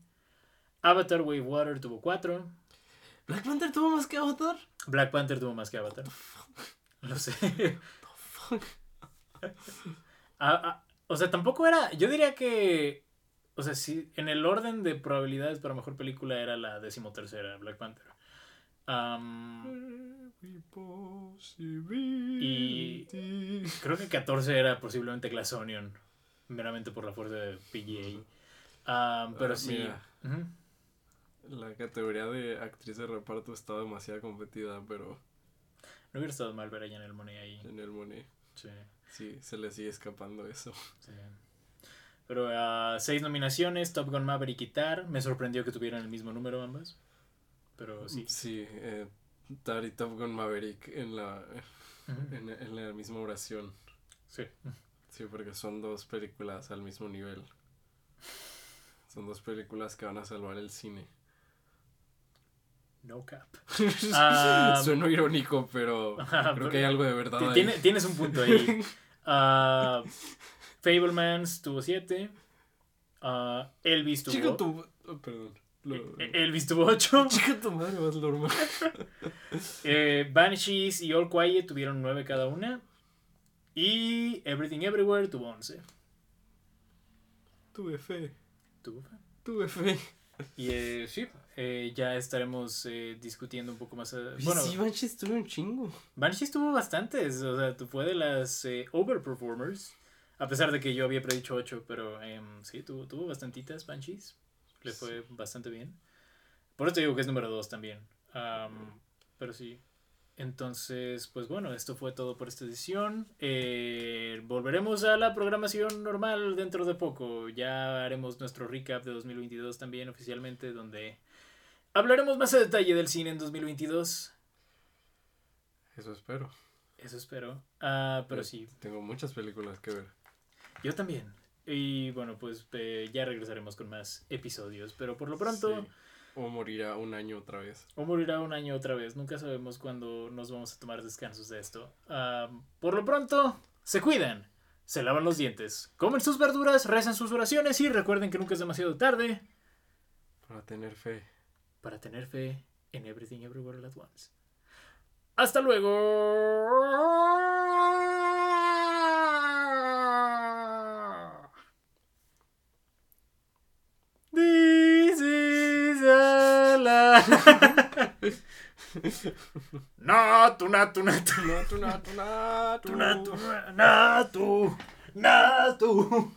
Avatar, Wave Water tuvo cuatro. ¿Black Panther tuvo más que Avatar? Black Panther tuvo más que Avatar. Lo sé. [LAUGHS] Ah, ah, o sea, tampoco era. Yo diría que. O sea, sí, en el orden de probabilidades para mejor película era la decimotercera, Black Panther. Am, Y... creo que 14 era posiblemente Glass Onion. Meramente por la fuerza de PGA. Am, pero Ah, sí. La categoría de actriz de reparto está demasiado competida, pero No hubiera estado mal ver a Janelle Monáe ahí. en el Monet Sí. Sí se le sigue escapando eso. Sí. Pero ah, seis nominaciones, Top Gun Maverick y Tar. Me sorprendió que tuvieran el mismo número ambas. Pero sí. Sí, eh, Tar y Top Gun Maverick en la, en, en la misma oración. Sí. Sí, porque son dos películas al mismo nivel. Son dos películas que van a salvar el cine. No cap. [LAUGHS] Um, Sueno irónico, pero [LAUGHS] creo que hay algo de verdad ahí. tiene- tienes un punto ahí. [LAUGHS] Ah, Fablemans tuvo 7. Elvis tuvo. Chica tu... oh, perdón. Lo- Eh, Elvis tuvo 8. [LAUGHS] Chica tu madre, vas normal. [LAUGHS] Banshees y All Quiet tuvieron 9 cada una. Y Everything Everywhere tuvo 11. Tuve fe. Tuvo fe. Tuve fe. Y eh, sí, eh, ya estaremos eh, discutiendo un poco más. eh, bueno, sí, Banshees tuve un chingo. Banshees tuvo bastantes. O sea, tu- fue de las eh, overperformers. A pesar de que yo había predicho 8, pero em, sí, tuvo, tuvo bastantitas Banshees. Le fue bastante bien. Por eso te digo que es número 2 también. Am, pero sí. Entonces, pues bueno, esto fue todo por esta edición. Eh, volveremos a la programación normal dentro de poco. Ya haremos nuestro recap de 2022 también oficialmente, donde hablaremos más a detalle del cine en 2022. Eso espero. Eso espero. Ah, pero Yo sí, Tengo muchas películas que ver. yo también. Y bueno, pues eh, ya regresaremos con más episodios. Pero por lo pronto, Sí. O morirá un año otra vez. o morirá un año otra vez. Nunca sabemos cuándo nos vamos a tomar descansos de esto. Ah, por lo pronto, se cuidan. Se lavan los dientes. Comen sus verduras, rezan sus oraciones y recuerden que nunca es demasiado tarde Para tener fe. Para tener fe en Everything Everywhere at Once. Hasta luego. This is a lie. [LAUGHS] Natu, natu, natu. Natu, natu, natu. Natu, natu, natu.